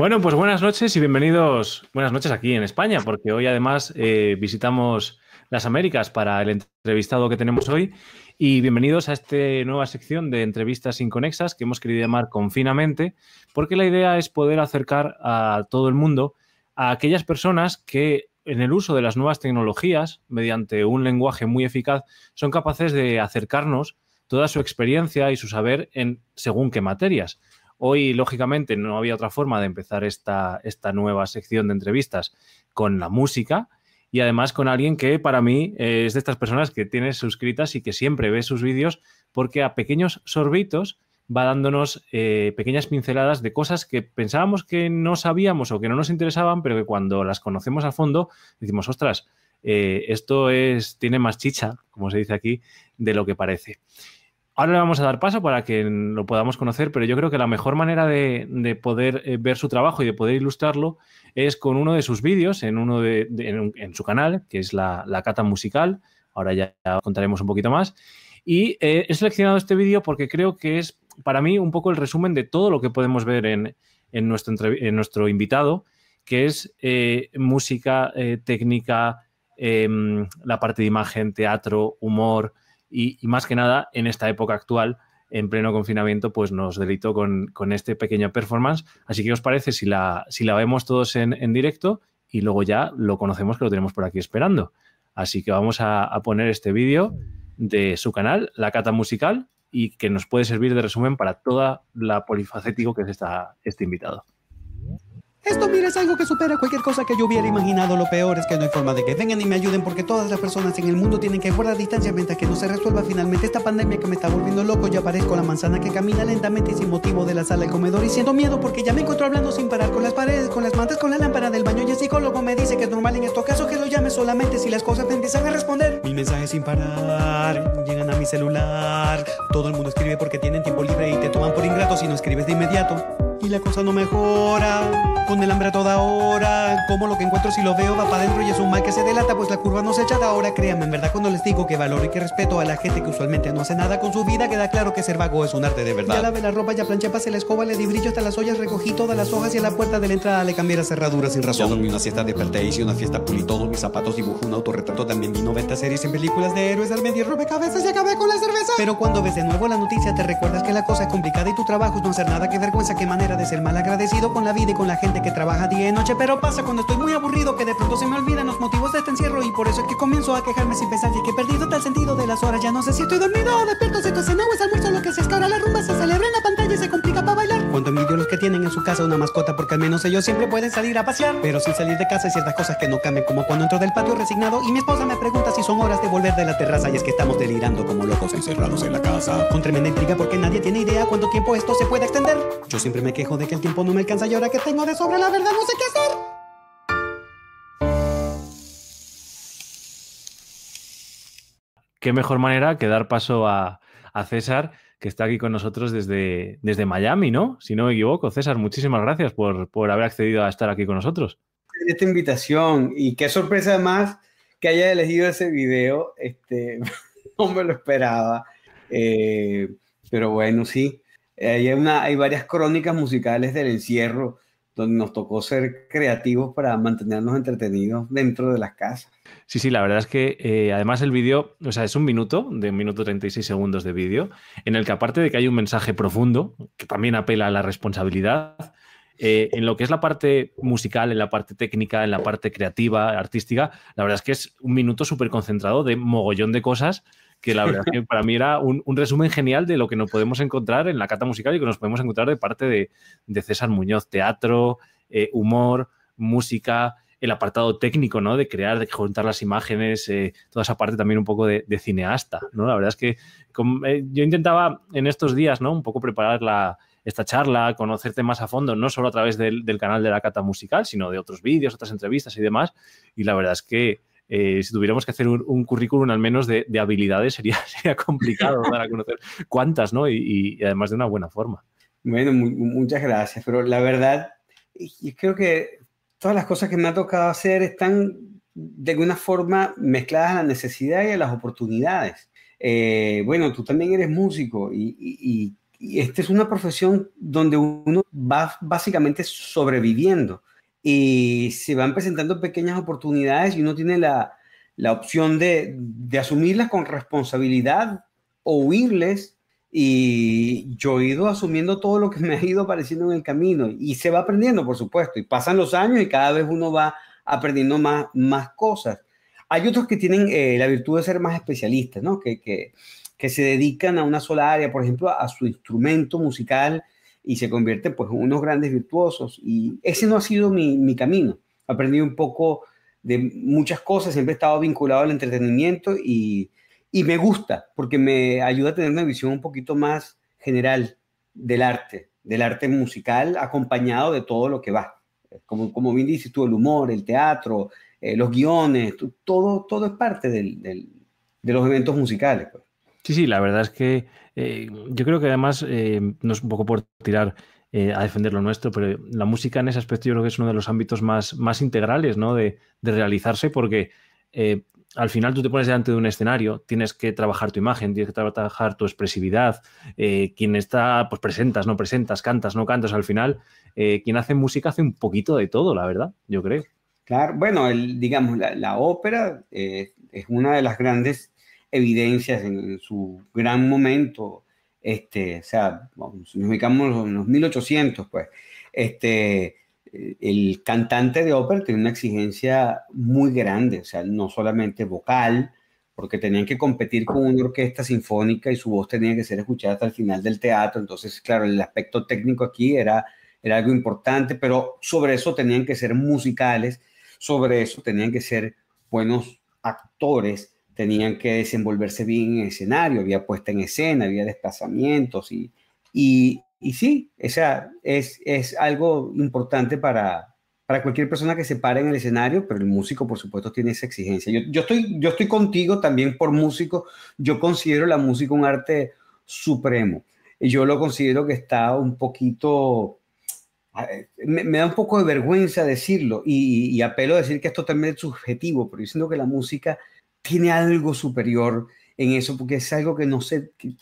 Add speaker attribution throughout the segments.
Speaker 1: Bueno, pues buenas noches y bienvenidos, buenas noches aquí en España, porque hoy además eh, visitamos las Américas para el entrevistado que tenemos hoy y bienvenidos a esta nueva sección de entrevistas inconexas que hemos querido llamar Confinamente, porque la idea es poder acercar a todo el mundo a aquellas personas que en el uso de las nuevas tecnologías, mediante un lenguaje muy eficaz, son capaces de acercarnos toda su experiencia y su saber en según qué materias. Hoy, lógicamente, no había otra forma de empezar esta, esta nueva sección de entrevistas con la música y además con alguien que para mí es de estas personas que tiene suscritas y que siempre ve sus vídeos porque a pequeños sorbitos va dándonos eh, pequeñas pinceladas de cosas que pensábamos que no sabíamos o que no nos interesaban, pero que cuando las conocemos a fondo decimos, ostras, eh, esto es, tiene más chicha, como se dice aquí, de lo que parece. Ahora le vamos a dar paso para que lo podamos conocer, pero yo creo que la mejor manera de, poder eh, ver su trabajo y de poder ilustrarlo es con uno de sus vídeos en, uno de, en, su canal, que es la, Cata Musical. Ahora ya, contaremos un poquito más. Y eh, he seleccionado este vídeo porque creo que es para mí un poco el resumen de todo lo que podemos ver en, nuestro, en nuestro invitado, que es eh, música, técnica, em, la parte de imagen, teatro, humor y, más que nada en esta época actual, en pleno confinamiento, pues nos delito con, con este pequeño performance. Así que, ¿os parece si la, si la vemos todos en, directo y luego ya lo conocemos que lo tenemos por aquí esperando? Así que vamos a, poner este vídeo de su canal, La Cata Musical, y que nos puede servir de resumen para toda la polifacético que es esta, este invitado.
Speaker 2: Esto, mira, es algo que supera cualquier cosa que yo hubiera imaginado. Lo peor es que no hay forma de que vengan y me ayuden porque todas las personas en el mundo tienen que guardar distancia mientras que no se resuelva finalmente esta pandemia que me está volviendo loco. Yo aparezco la manzana que camina lentamente y sin motivo de la sala al comedor y siento miedo porque ya me encuentro hablando sin parar con las paredes, con las mantas, con la lámpara del baño y el psicólogo me dice que es normal en estos casos que lo llame solamente si las cosas me empiezan a responder. Mil mensajes sin parar llegan a mi celular. Todo el mundo escribe porque tienen tiempo libre y te toman por ingrato si no escribes de inmediato y la cosa no mejora. Con el hambre a toda hora, como lo que encuentro si lo veo va para adentro y es un mal que se delata, pues la curva no se echa de ahora. Créanme, en verdad, cuando les digo que valoro y que respeto a la gente que usualmente no hace nada con su vida, queda claro que ser vago es un arte de verdad. Ya lavé la ropa, ya planché, pasé la escoba, le di brillo hasta las ollas, recogí todas las hojas y a la puerta de la entrada le cambié la cerradura sin razón. Ya dormí una siesta, desperté, hice una fiesta, pulí todos mis zapatos, dibujé un autorretrato, también vi 90 series en películas de héroes, al medio cabezas y acabé con la cerveza. Pero cuando ves de nuevo la noticia, te recuerdas que la cosa es complicada y tu trabajo es no hacer nada, que vergüenza, qué manera de ser mal agradecido con la vida y con la gente que trabaja día y noche. Pero pasa cuando estoy muy aburrido que de pronto se me olvidan los motivos de este encierro y por eso es que comienzo a quejarme sin pensar y que he perdido tal sentido de las horas. Ya no sé si estoy dormido o despierto, si esto es o es almuerzo, lo que se es la rumba se celebra en la pantalla y se complica para bailar. Cuando envidio los que tienen en su casa una mascota porque al menos ellos siempre pueden salir a pasear. Pero sin salir de casa hay ciertas cosas que no cambian, como cuando entro del patio resignado y mi esposa me pregunta si son horas de volver de la terraza y es que estamos delirando como locos encerrados en la casa. Con tremenda intriga porque nadie tiene idea cuánto tiempo esto se puede extender. Yo siempre me quejo de que el tiempo no me alcanza y ahora que tengo de sobra la verdad no sé qué hacer.
Speaker 1: Qué mejor manera que dar paso a, César, que está aquí con nosotros desde, desde Miami, ¿no? Si no me equivoco. César, muchísimas gracias por, por haber accedido a estar aquí con nosotros.
Speaker 3: Esta invitación y qué sorpresa además que haya elegido ese video. Este, no me lo esperaba. Eh, pero bueno, sí. Hay, varias crónicas musicales del encierro donde nos tocó ser creativos para mantenernos entretenidos dentro de las casas.
Speaker 1: Sí, sí, la verdad es que eh, además el vídeo, o sea, es un minuto, de un minuto 36 segundos de vídeo, en el que aparte de que hay un mensaje profundo, que también apela a la responsabilidad, eh, en lo que es la parte musical, en la parte técnica, en la parte creativa, artística, la verdad es que es un minuto súper concentrado de mogollón de cosas que la verdad que para mí era un, resumen genial de lo que nos podemos encontrar en la cata musical y que nos podemos encontrar de parte de, César Muñoz. Teatro, eh, humor, música, el apartado técnico, ¿no? De crear, de juntar las imágenes, eh, toda esa parte también un poco de, cineasta, ¿no? La verdad es que eh, yo intentaba en estos días, ¿no? Un poco preparar la, esta charla, conocerte más a fondo, no solo a través del, del canal de la cata musical, sino de otros vídeos, otras entrevistas y demás. Y la verdad es que eh, si tuviéramos que hacer un, currículum al menos de, habilidades, sería, sería complicado dar a conocer cuántas, ¿no? Y, además de una buena forma.
Speaker 3: Bueno, muchas gracias, pero la verdad, yo creo que todas las cosas que me ha tocado hacer están de alguna forma mezcladas a la necesidad y a las oportunidades. Eh, bueno, tú también eres músico y, esta es una profesión donde uno va básicamente sobreviviendo y se van presentando pequeñas oportunidades y uno tiene la, la opción de, de, asumirlas con responsabilidad o huirles. Y yo he ido asumiendo todo lo que me ha ido apareciendo en el camino y se va aprendiendo, por supuesto, y pasan los años y cada vez uno va aprendiendo más, más cosas. Hay otros que tienen eh, la virtud de ser más especialistas, ¿no? Que, que, que, se dedican a una sola área, por ejemplo, a su instrumento musical y se convierten pues, en unos grandes virtuosos. Y ese no ha sido mi, mi camino. Aprendí un poco de muchas cosas, siempre he estado vinculado al entretenimiento y, y me gusta porque me ayuda a tener una visión un poquito más general del arte, del arte musical acompañado de todo lo que va. Como, como bien dices tú, el humor, el teatro, eh, los guiones, todo, todo es parte de los eventos musicales. Pues.
Speaker 1: Sí, sí, la verdad es que eh, yo creo que además eh, no es un poco por tirar eh, a defender lo nuestro, pero la música en ese aspecto yo creo que es uno de los ámbitos más, más integrales ¿no? de, de realizarse porque al final tú te pones delante de un escenario, tienes que trabajar tu imagen, tienes que trabajar tu expresividad, eh, quien está, pues presentas, no presentas, cantas, no cantas, al final eh, quien hace música hace un poquito de todo, la verdad, yo creo.
Speaker 3: Claro, bueno, digamos, la, ópera es una de las grandes evidencias en, en su gran momento, este, o sea, nos ubicamos en los 1800, pues, este, el cantante de ópera tiene una exigencia muy grande, o sea, no solamente vocal, porque tenían que competir con una orquesta sinfónica y su voz tenía que ser escuchada hasta el final del teatro, entonces, claro, el aspecto técnico aquí era, era algo importante, pero sobre eso tenían que ser musicales, sobre eso tenían que ser buenos actores, tenían que desenvolverse bien en escenario, había puesta en escena, había desplazamientos y, y, y sí, esa es, es algo importante para, para cualquier persona que se pare en el escenario, pero el músico, por supuesto, tiene esa exigencia. Yo, yo, estoy, yo estoy contigo también por músico. Yo considero la música un arte supremo. Yo lo considero que está un poquito... Me, me da un poco de vergüenza decirlo y, y, apelo a decir que esto también es subjetivo, pero yo siento que la música tiene algo superior en eso, porque es algo que no sé, que,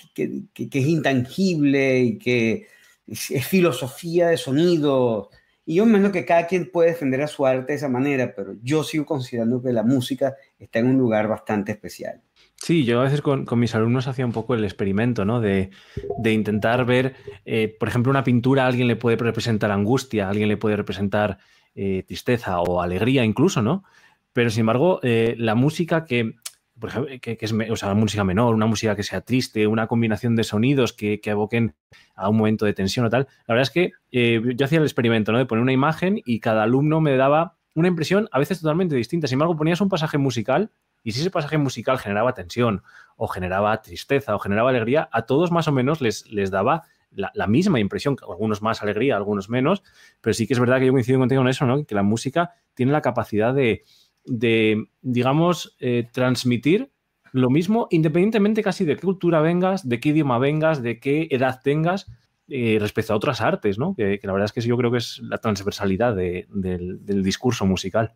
Speaker 3: que, es intangible y que es, filosofía de sonido. Y yo me imagino que cada quien puede defender a su arte de esa manera, pero yo sigo considerando que la música está en un lugar bastante especial.
Speaker 1: Sí, yo a veces con, con, mis alumnos hacía un poco el experimento, ¿no? De, de intentar ver, eh, por ejemplo, una pintura a alguien le puede representar angustia, alguien le puede representar eh, tristeza o alegría incluso, ¿no? Pero sin embargo, eh, la música que por ejemplo, que, es o sea, música menor, una música que sea triste, una combinación de sonidos que, que evoquen a un momento de tensión o tal. La verdad es que eh, yo hacía el experimento ¿no? de poner una imagen y cada alumno me daba una impresión a veces totalmente distinta. Sin embargo, ponías un pasaje musical y si ese pasaje musical generaba tensión o generaba tristeza o generaba alegría, a todos más o menos les, les daba la, la, misma impresión, algunos más alegría, algunos menos, pero sí que es verdad que yo coincido contigo en eso, ¿no? que la música tiene la capacidad de, de, digamos, eh, transmitir lo mismo independientemente casi de qué cultura vengas, de qué idioma vengas, de qué edad tengas, eh, respecto a otras artes, ¿no? Que, que, la verdad es que yo creo que es la transversalidad de, del, del discurso musical.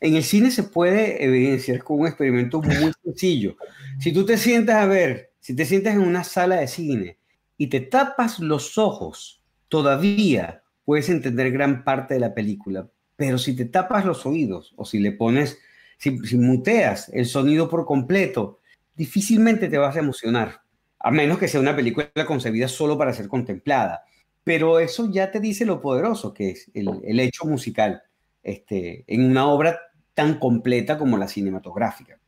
Speaker 3: En el cine se puede evidenciar con un experimento muy sencillo. Si tú te sientas a ver, si te sientas en una sala de cine y te tapas los ojos, todavía puedes entender gran parte de la película, pero si te tapas los oídos o si le pones, si, muteas el sonido por completo, difícilmente te vas a emocionar, a menos que sea una película concebida solo para ser contemplada. Pero eso ya te dice lo poderoso que es el, el hecho musical este, en una obra tan completa como la cinematográfica.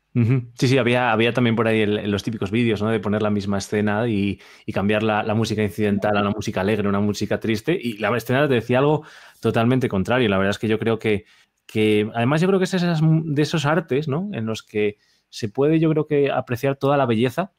Speaker 1: Sí, sí, había, había también por ahí el, los típicos vídeos, ¿no? De poner la misma escena y, cambiar la, música incidental a una música alegre, una música triste. Y la escena te decía algo totalmente contrario. La verdad es que yo creo que, que además yo creo que es esas, de esos artes, ¿no? En los que se puede, yo creo que apreciar toda la belleza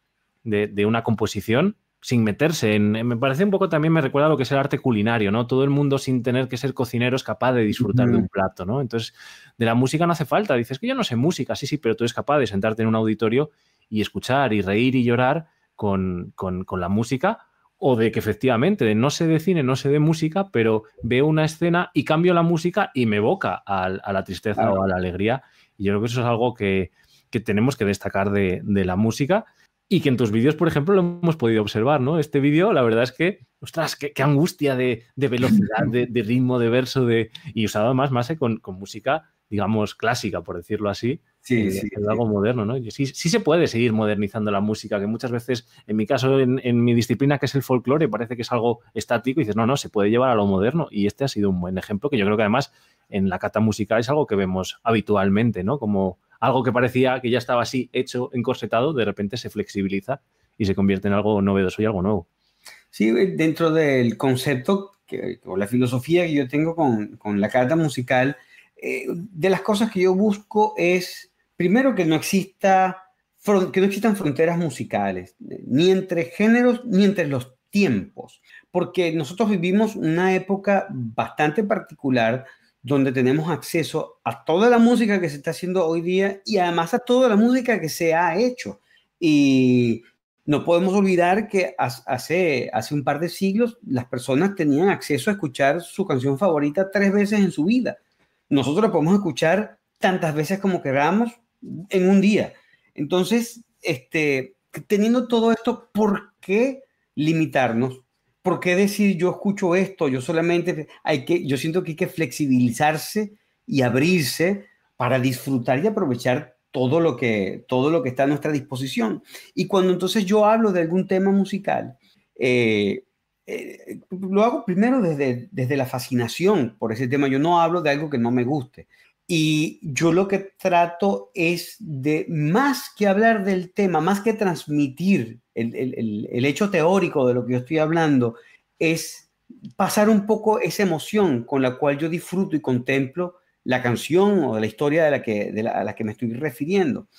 Speaker 1: de una composición sin meterse en, me parece un poco también me recuerda a lo que es el arte culinario, ¿no? Todo el mundo sin tener que ser cocinero es capaz de disfrutar de un plato, ¿no? Entonces, de la música no hace falta, dices que yo no sé música, sí, sí, pero tú eres capaz de sentarte en un auditorio y escuchar y reír y llorar con, con, con la música o de que efectivamente no sé de cine, no sé de música, pero veo una escena y cambio la música y me evoca a, a la tristeza claro. o a la alegría. Y yo creo que eso es algo que, que tenemos que destacar de, de la música y que en tus vídeos, por ejemplo, lo hemos podido observar, ¿no? Este vídeo, la verdad es que, ostras, qué, angustia de, velocidad, de, ritmo, de verso, de... y usado además más con, con música, digamos, clásica, por decirlo así,
Speaker 3: Sí, sí,
Speaker 1: algo moderno, ¿no? Sí, sí se puede seguir modernizando la música, que muchas veces, en mi caso, en, mi disciplina, que es el folclore, parece que es algo estático y dices, no, no, se puede llevar a lo moderno. Y este ha sido un buen ejemplo que yo creo que además en la cata musical es algo que vemos habitualmente, ¿no? Como algo que parecía que ya estaba así hecho, encorsetado, de repente se flexibiliza y se convierte en algo novedoso y algo nuevo.
Speaker 3: Sí, dentro del concepto que, o la filosofía que yo tengo con, la cata musical, eh, de las cosas que yo busco es, primero, que no exista que no existan fronteras musicales, ni entre géneros ni entre los tiempos, porque nosotros vivimos una época bastante particular donde tenemos acceso a toda la música que se está haciendo hoy día y además a toda la música que se ha hecho. Y no podemos olvidar que hace, hace un par de siglos las personas tenían acceso a escuchar su canción favorita tres veces en su vida. Nosotros la podemos escuchar tantas veces como queramos en un día. Entonces, este, teniendo todo esto, ¿por qué limitarnos ¿por qué decir yo escucho esto? Yo solamente hay que, yo siento que hay que flexibilizarse y abrirse para disfrutar y aprovechar todo lo que, todo lo que está a nuestra disposición. Y cuando entonces yo hablo de algún tema musical, eh, eh, lo hago primero desde, desde la fascinación por ese tema. Yo no hablo de algo que no me guste. Y yo lo que trato es de, más que hablar del tema, más que transmitir el, hecho teórico de lo que yo estoy hablando, es pasar un poco esa emoción con la cual yo disfruto y contemplo la canción o la historia de la que, de a la que me estoy refiriendo.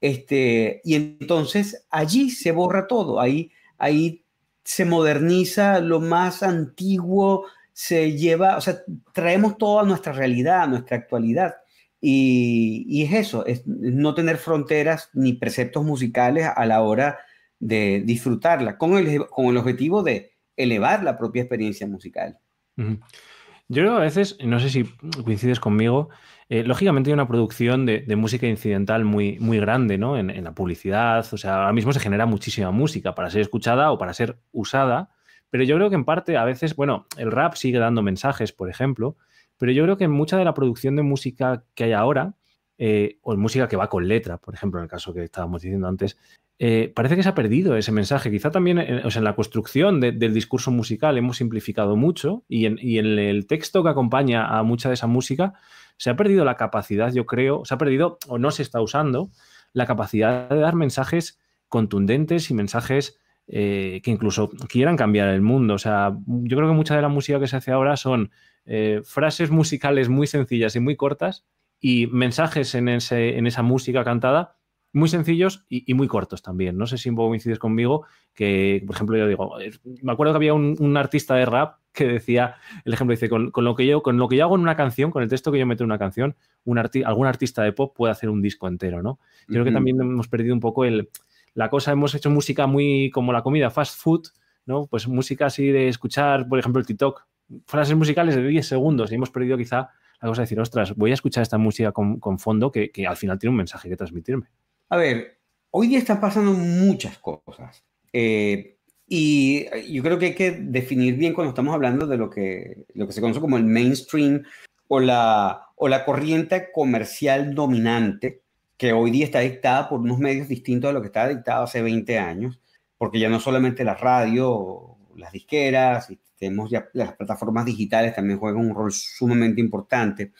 Speaker 3: Este, y entonces allí se borra todo, ahí, ahí se moderniza lo más antiguo, se lleva, o sea, traemos toda nuestra realidad, nuestra actualidad. Y, es eso, es no tener fronteras ni preceptos musicales a la hora de disfrutarla, con el, con el objetivo de elevar la propia experiencia musical.
Speaker 1: Yo creo a veces, no sé si coincides conmigo, eh, lógicamente hay una producción de, música incidental muy, muy grande ¿no? En, en, la publicidad, o sea, ahora mismo se genera muchísima música para ser escuchada o para ser usada, pero yo creo que en parte a veces, bueno, el rap sigue dando mensajes, por ejemplo, pero yo creo que mucha de la producción de música que hay ahora, eh, o música que va con letra, por ejemplo, en el caso que estábamos diciendo antes, eh, parece que se ha perdido ese mensaje. Quizá también eh, en la construcción del discurso musical hemos simplificado mucho y en, y en, el texto que acompaña a mucha de esa música se ha perdido la capacidad, yo creo, se ha perdido o no se está usando la capacidad de dar mensajes contundentes y mensajes eh, que incluso quieran cambiar el mundo. O sea, yo creo que mucha de la música que se hace ahora son eh, frases musicales muy sencillas y muy cortas y mensajes en, ese, en esa música cantada muy sencillos y, muy cortos también. No sé si un poco coincides conmigo que, por ejemplo, yo digo, eh, me acuerdo que había un, artista de rap que decía, el ejemplo dice, con, lo que yo, con lo que yo hago en una canción, con el texto que yo meto en una canción, un algún artista de pop puede hacer un disco entero, ¿no? Yo creo que también hemos perdido un poco el, la cosa, hemos hecho música muy como la comida, fast food, ¿no? Pues música así de escuchar, por ejemplo, el TikTok, frases musicales de 10 segundos y hemos perdido quizá la cosa de decir, ostras, voy a escuchar esta música con, fondo que, al final tiene un mensaje que transmitirme.
Speaker 3: A ver, hoy día están pasando muchas cosas. Eh, y yo creo que hay que definir bien cuando estamos hablando de lo que, lo que se conoce como el mainstream o la, o la corriente comercial dominante que hoy día está dictada por unos medios distintos a lo que estaba dictado hace 20 años, porque ya no solamente la radio, las disqueras, tenemos ya las plataformas digitales también juegan un rol sumamente importante.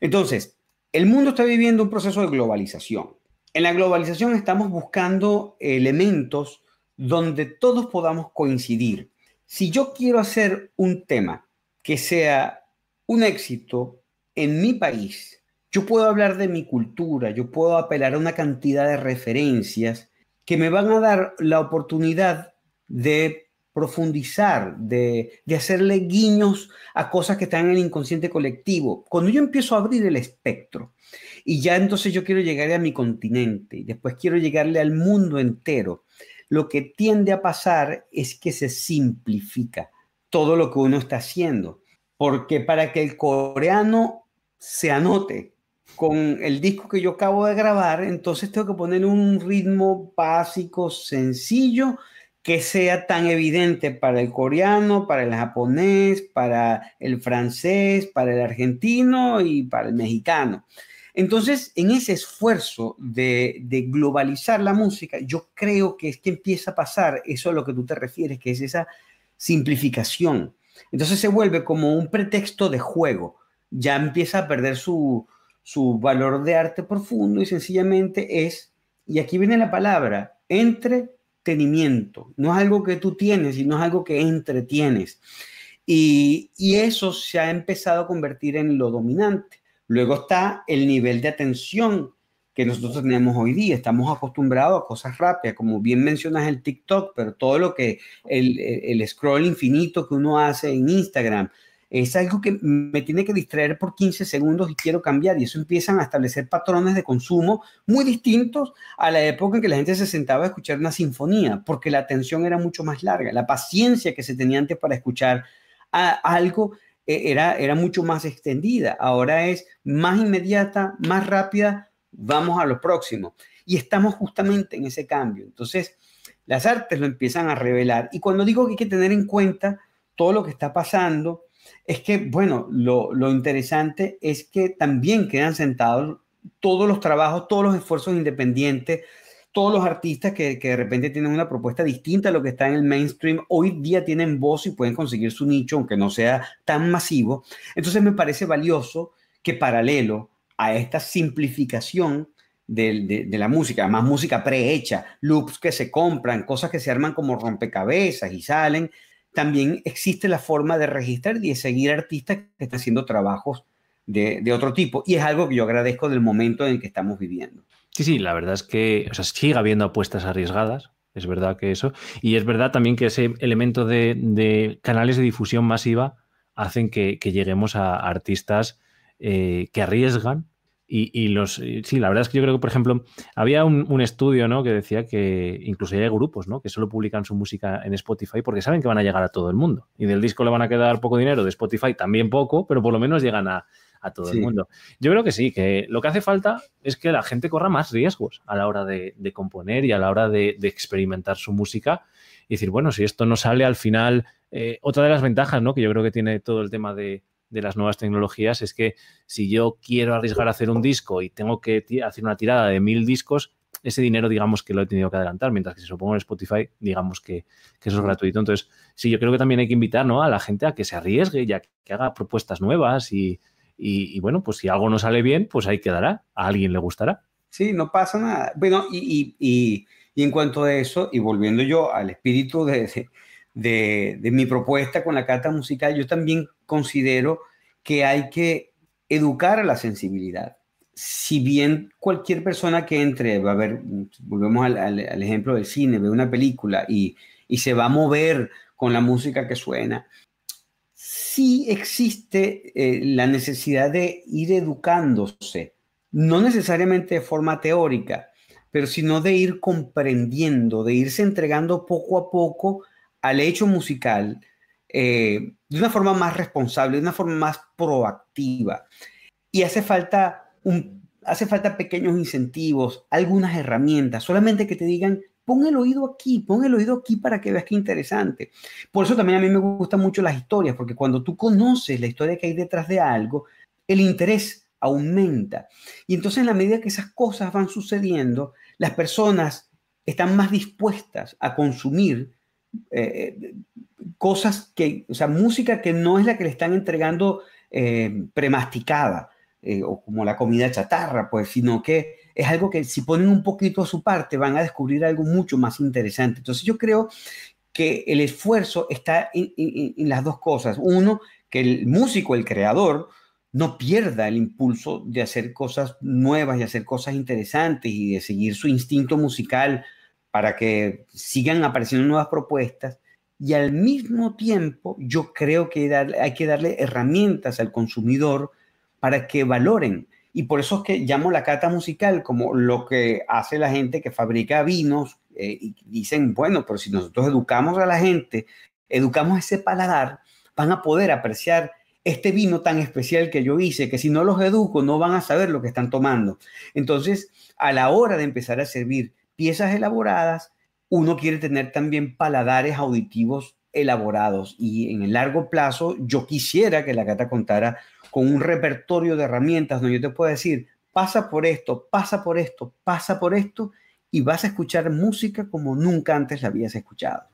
Speaker 3: Entonces, el mundo está viviendo un proceso de globalización. En la globalización estamos buscando elementos donde todos podamos coincidir. Si yo quiero hacer un tema que sea un éxito en mi país, yo puedo hablar de mi cultura, yo puedo apelar a una cantidad de referencias que me van a dar la oportunidad de profundizar, de, hacerle guiños a cosas que están en el inconsciente colectivo. Cuando yo empiezo a abrir el espectro y ya entonces yo quiero llegar a mi continente y después quiero llegarle al mundo entero, lo que tiende a pasar es que se simplifica todo lo que uno está haciendo. Porque para que el coreano se anote con el disco que yo acabo de grabar, entonces tengo que poner un ritmo básico, sencillo, que sea tan evidente para el coreano, para el japonés, para el francés, para el argentino y para el mexicano. Entonces, en ese esfuerzo de, globalizar la música, yo creo que es que empieza a pasar eso a lo que tú te refieres, que es esa simplificación. Entonces se vuelve como un pretexto de juego. Ya empieza a perder su, su valor de arte profundo y sencillamente es, y aquí viene la palabra, entretenimiento. No es algo que tú tienes, sino es algo que entretienes. Y, y eso se ha empezado a convertir en lo dominante. Luego está el nivel de atención que nosotros tenemos hoy día. Estamos acostumbrados a cosas rápidas, como bien mencionas el TikTok, pero todo lo que el, el, scroll infinito que uno hace en Instagram es algo que me tiene que distraer por 15 segundos y quiero cambiar. Y eso empiezan a establecer patrones de consumo muy distintos a la época en que la gente se sentaba a escuchar una sinfonía, porque la atención era mucho más larga. La paciencia que se tenía antes para escuchar a algo e-, era, era mucho más extendida. Ahora es más inmediata, más rápida, vamos a lo próximo. Y estamos justamente en ese cambio. Entonces, las artes lo empiezan a revelar. Y cuando digo que hay que tener en cuenta todo lo que está pasando, es que, bueno, lo, lo interesante es que también quedan sentados todos los trabajos, todos los esfuerzos independientes todos los artistas que, de repente tienen una propuesta distinta a lo que está en el mainstream, hoy día tienen voz y pueden conseguir su nicho, aunque no sea tan masivo. Entonces me parece valioso que paralelo a esta simplificación de, la música, más música prehecha, loops que se compran, cosas que se arman como rompecabezas y salen, también existe la forma de registrar y de seguir artistas que están haciendo trabajos de, otro tipo. Y es algo que yo agradezco del momento en que estamos viviendo.
Speaker 1: Sí, sí, la verdad es que o sea, sigue habiendo apuestas arriesgadas, es verdad que eso, y es verdad también que ese elemento de, canales de difusión masiva hacen que, lleguemos a artistas eh, que arriesgan y, los sí, la verdad es que yo creo que, por ejemplo, había un, estudio ¿no? que decía que incluso hay grupos ¿no? que solo publican su música en Spotify porque saben que van a llegar a todo el mundo. Y del disco le van a quedar poco dinero, de Spotify también poco, pero por lo menos llegan a, a todo el mundo. Yo creo que sí, que lo que hace falta es que la gente corra más riesgos a la hora de, componer y a la hora de, experimentar su música y decir, bueno, si esto no sale al final, eh, otra de las ventajas ¿no? que yo creo que tiene todo el tema de, las nuevas tecnologías es que si yo quiero arriesgar a hacer un disco y tengo que hacer una tirada de mil discos, ese dinero, digamos que lo he tenido que adelantar, mientras que si lo pongo en Spotify, digamos que, eso es gratuito. Entonces, sí, yo creo que también hay que invitar ¿no? a la gente a que se arriesgue y a que haga propuestas nuevas y, y, bueno, pues si algo no sale bien, pues ahí quedará. A alguien le gustará.
Speaker 3: Sí, no pasa nada. Bueno, y, y, y en cuanto a eso, y volviendo yo al espíritu de, de, de, mi propuesta con la carta musical, yo también considero que hay que educar a la sensibilidad. Si bien cualquier persona que entre, va a ver, volvemos al, ejemplo del cine, ve una película y, y se va a mover con la música que suena, sí existe eh, la necesidad de ir educándose, no necesariamente de forma teórica, pero sino de ir comprendiendo, de irse entregando poco a poco al hecho musical eh, de una forma más responsable, de una forma más proactiva. Y hace falta, un, hace falta pequeños incentivos, algunas herramientas, solamente que te digan, Pon el oído aquí, pon el oído aquí para que veas qué interesante. Por eso también a mí me gustan mucho las historias, porque cuando tú conoces la historia que hay detrás de algo, el interés aumenta. Y entonces en la medida que esas cosas van sucediendo, las personas están más dispuestas a consumir eh, cosas que, o sea, música que no es la que le están entregando eh, premasticada eh, o como la comida chatarra, pues, sino que es algo que si ponen un poquito a su parte van a descubrir algo mucho más interesante. Entonces yo creo que el esfuerzo está en, las dos cosas. Uno, que el músico, el creador, no pierda el impulso de hacer cosas nuevas y hacer cosas interesantes y de seguir su instinto musical para que sigan apareciendo nuevas propuestas. Y al mismo tiempo, yo creo que hay que darle herramientas al consumidor para que valoren y por eso es que llamo la cata musical como lo que hace la gente que fabrica vinos eh, y dicen, bueno, pero si nosotros educamos a la gente, educamos ese paladar, van a poder apreciar este vino tan especial que yo hice, que si no los educo no van a saber lo que están tomando. Entonces, a la hora de empezar a servir piezas elaboradas, uno quiere tener también paladares auditivos elaborados y en el largo plazo yo quisiera que la gata contara con un repertorio de herramientas donde yo te pueda decir, pasa por esto, pasa por esto, pasa por esto y vas a escuchar música como nunca antes la habías escuchado.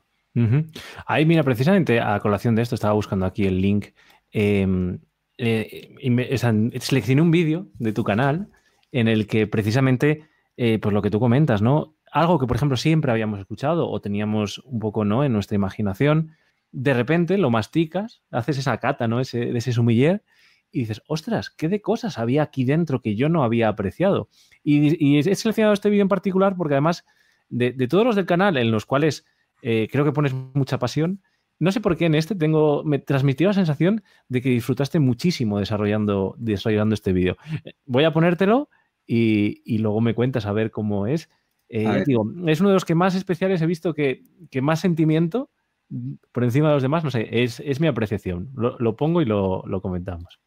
Speaker 1: Ahí, mira, precisamente a colación de esto, estaba buscando aquí el link. Em, eh, seleccioné un vídeo de tu canal en el que precisamente, eh, pues lo que tú comentas, ¿no? Algo que, por ejemplo, siempre habíamos escuchado o teníamos un poco, ¿no? En nuestra imaginación, de repente lo masticas, haces esa cata, ¿no? Ese, de ese sumiller y dices, ostras, ¿qué de cosas había aquí dentro que yo no había apreciado? Y, he seleccionado este vídeo en particular porque además de, todos los del canal en los cuales eh, creo que pones mucha pasión, no sé por qué en este tengo, me transmitió la sensación de que disfrutaste muchísimo desarrollando, desarrollando este vídeo. Voy a ponértelo y, luego me cuentas a ver cómo es. Eh, digo, es uno de los que más especiales he visto que, que más sentimiento por encima de los demás, no sé, es, mi apreciación. Lo, pongo y lo, lo comentamos.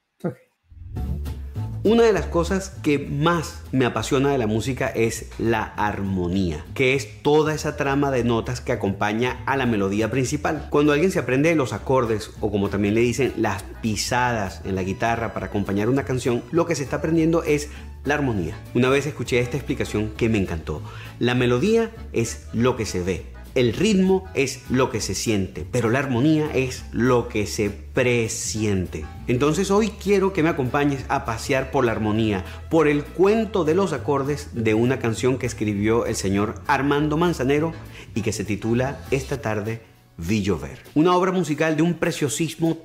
Speaker 2: Una de las cosas que más me apasiona de la música es la armonía, que es toda esa trama de notas que acompaña a la melodía principal. Cuando alguien se aprende los acordes o como también le dicen las pisadas en la guitarra para acompañar una canción, lo que se está aprendiendo es la armonía. Una vez escuché esta explicación que me encantó. La melodía es lo que se ve, el ritmo es lo que se siente, pero la armonía es lo que se presiente. Entonces hoy quiero que me acompañes a pasear por la armonía, por el cuento de los acordes de una canción que escribió el señor Armando Manzanero y que se titula Esta tarde vi llover. Una obra musical de un preciosismo.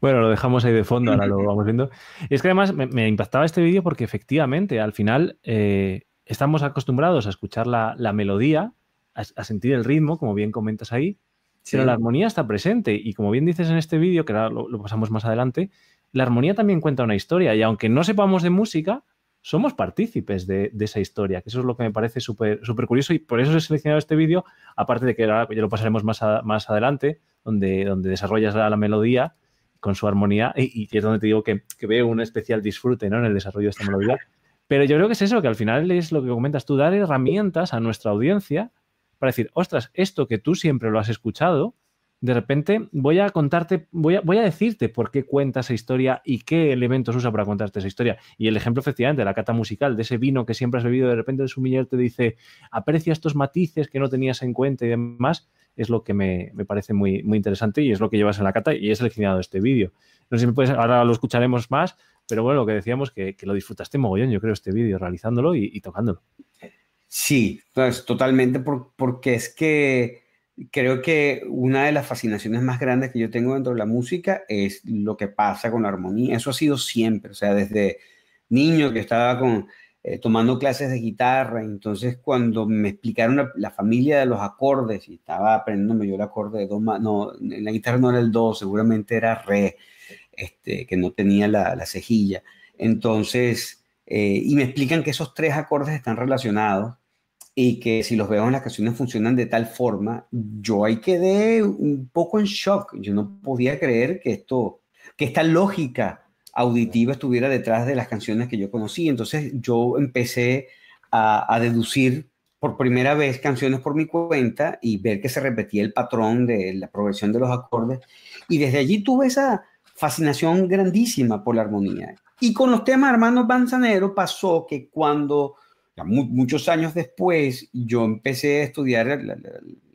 Speaker 1: Bueno, lo dejamos ahí de fondo, ahora lo vamos viendo. Es que además me, impactaba este vídeo porque efectivamente al final eh, estamos acostumbrados a escuchar la, la melodía a, sentir el ritmo, como bien comentas ahí, pero la armonía está presente. Y como bien dices en este vídeo, que ahora lo, pasamos más adelante, la armonía también cuenta una historia. Y aunque no sepamos de música, somos partícipes de, esa historia, que eso es lo que me parece súper curioso y por eso he seleccionado este vídeo, aparte de que ahora ya lo pasaremos más, más adelante, donde, donde desarrollas la, melodía con su armonía y, y, es donde te digo que, que, veo un especial disfrute ¿no? en el desarrollo de esta melodía. Pero yo creo que es eso, que al final es lo que comentas tú, dar herramientas a nuestra audiencia para decir, ostras, esto que tú siempre lo has escuchado, de repente voy a contarte, voy a, voy a decirte por qué cuenta esa historia y qué elementos usa para contarte esa historia. Y el ejemplo, efectivamente, de la cata musical, de ese vino que siempre has bebido, de repente de sumiller te dice, aprecia estos matices que no tenías en cuenta y demás, es lo que me, parece muy, muy interesante y es lo que llevas en la cata y he seleccionado este vídeo. No sé si me puedes, ahora lo escucharemos más, pero bueno, lo que decíamos, que, que lo disfrutaste mogollón, yo creo, este vídeo, realizándolo y tocándolo.
Speaker 3: Sí, pues totalmente, porque es que creo que una de las fascinaciones más grandes que yo tengo dentro de la música es lo que pasa con la armonía. Eso ha sido siempre, o sea, desde niño que estaba con, eh, tomando clases de guitarra, entonces cuando me explicaron la, familia de los acordes y estaba aprendiéndome yo el acorde de do, no, en la guitarra no era el do, seguramente era re, este, que no tenía la, cejilla. Entonces, eh, y me explican que esos tres acordes están relacionados y que si los veo en las canciones funcionan de tal forma, yo ahí quedé un poco en shock. Yo no podía creer que esto, que esta lógica auditiva estuviera detrás de las canciones que yo conocí. Entonces yo empecé a, deducir por primera vez canciones por mi cuenta y ver que se repetía el patrón de la progresión de los acordes. Y desde allí tuve esa fascinación grandísima por la armonía. Y con los temas Armando Banzanero pasó que cuando muchos años después, yo empecé a estudiar la,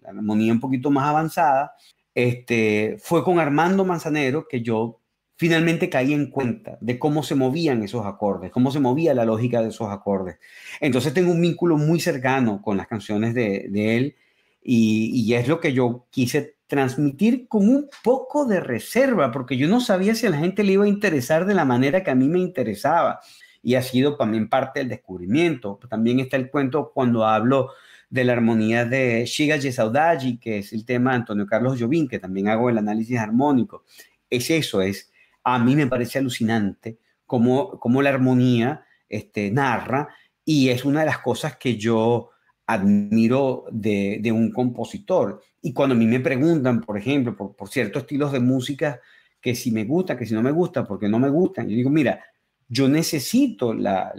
Speaker 3: armonía un poquito más avanzada. Este, fue con Armando Manzanero que yo finalmente caí en cuenta de cómo se movían esos acordes, cómo se movía la lógica de esos acordes. Entonces tengo un vínculo muy cercano con las canciones de, de él y, y, es lo que yo quise transmitir con un poco de reserva, porque yo no sabía si a la gente le iba a interesar de la manera que a mí me interesaba y ha sido también parte del descubrimiento. También está el cuento cuando hablo de la armonía de Shiga Yesaudaji, que es el tema de Antonio Carlos Jobim, que también hago el análisis armónico. Es eso, es, a mí me parece alucinante cómo, cómo la armonía este, narra y es una de las cosas que yo admiro de, un compositor. Y cuando a mí me preguntan, por ejemplo, por, por ciertos estilos de música que si me gusta, que si no me gusta, porque no me gustan. Yo digo, mira, yo necesito la,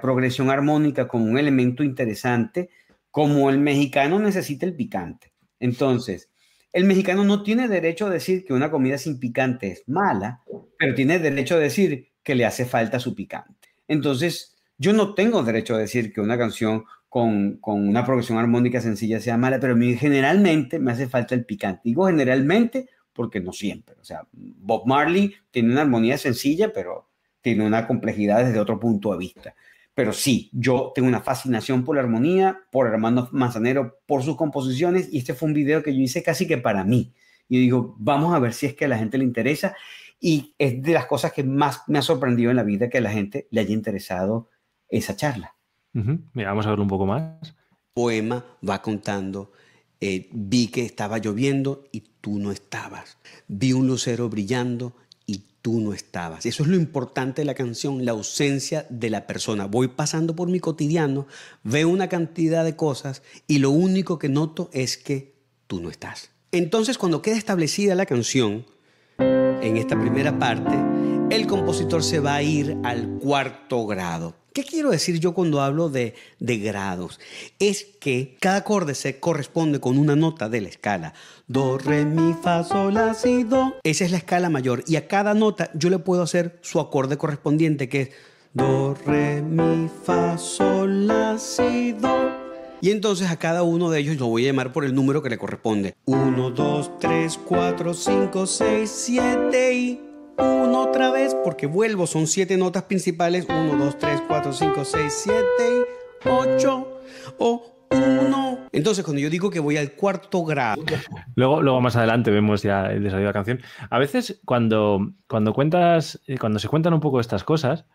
Speaker 3: progresión armónica como un elemento interesante, como el mexicano necesita el picante. Entonces, el mexicano no tiene derecho a decir que una comida sin picante es mala, pero tiene derecho a decir que le hace falta su picante. Entonces, yo no tengo derecho a decir que una canción con, con una progresión armónica sencilla sea mala, pero a mí generalmente me hace falta el picante. Digo generalmente porque no siempre. O sea, Bob Marley tiene una armonía sencilla, pero tiene una complejidad desde otro punto de vista. Pero sí, yo tengo una fascinación por la armonía, por Hermano Manzanero, por sus composiciones, y este fue un video que yo hice casi que para mí. Y digo, vamos a ver si es que a la gente le interesa. Y es de las cosas que más me ha sorprendido en la vida que a la gente le haya interesado esa charla.
Speaker 1: Mira, vamos a verlo un poco más.
Speaker 2: Poema va contando, eh, vi que estaba lloviendo y tú no estabas. Vi un lucero brillando tú no estabas. Eso es lo importante de la canción, la ausencia de la persona. Voy pasando por mi cotidiano, veo una cantidad de cosas y lo único que noto es que tú no estás. Entonces, cuando queda establecida la canción, en esta primera parte, el compositor se va a ir al cuarto grado. ¿Qué quiero decir yo cuando hablo de, de, grados? Es que cada acorde se corresponde con una nota de la escala. Do, re, mi, fa, sol, la, si, do. Esa es la escala mayor. Y a cada nota yo le puedo hacer su acorde correspondiente, que es do, re, mi, fa, sol, la, si, do. Y entonces a cada uno de ellos lo voy a llamar por el número que le corresponde. 1, 2, 3, 4, 5, 6, 7 y uno otra vez, porque vuelvo, son siete notas principales, 1, 2, 3, 4, 5, 6, 7, 8 o 1. Entonces, cuando yo digo que voy al cuarto grado...
Speaker 1: Luego, luego más adelante vemos ya el desarrollo de la canción. A veces cuando, cuando cuentas, eh, cuando se cuentan un poco estas cosas,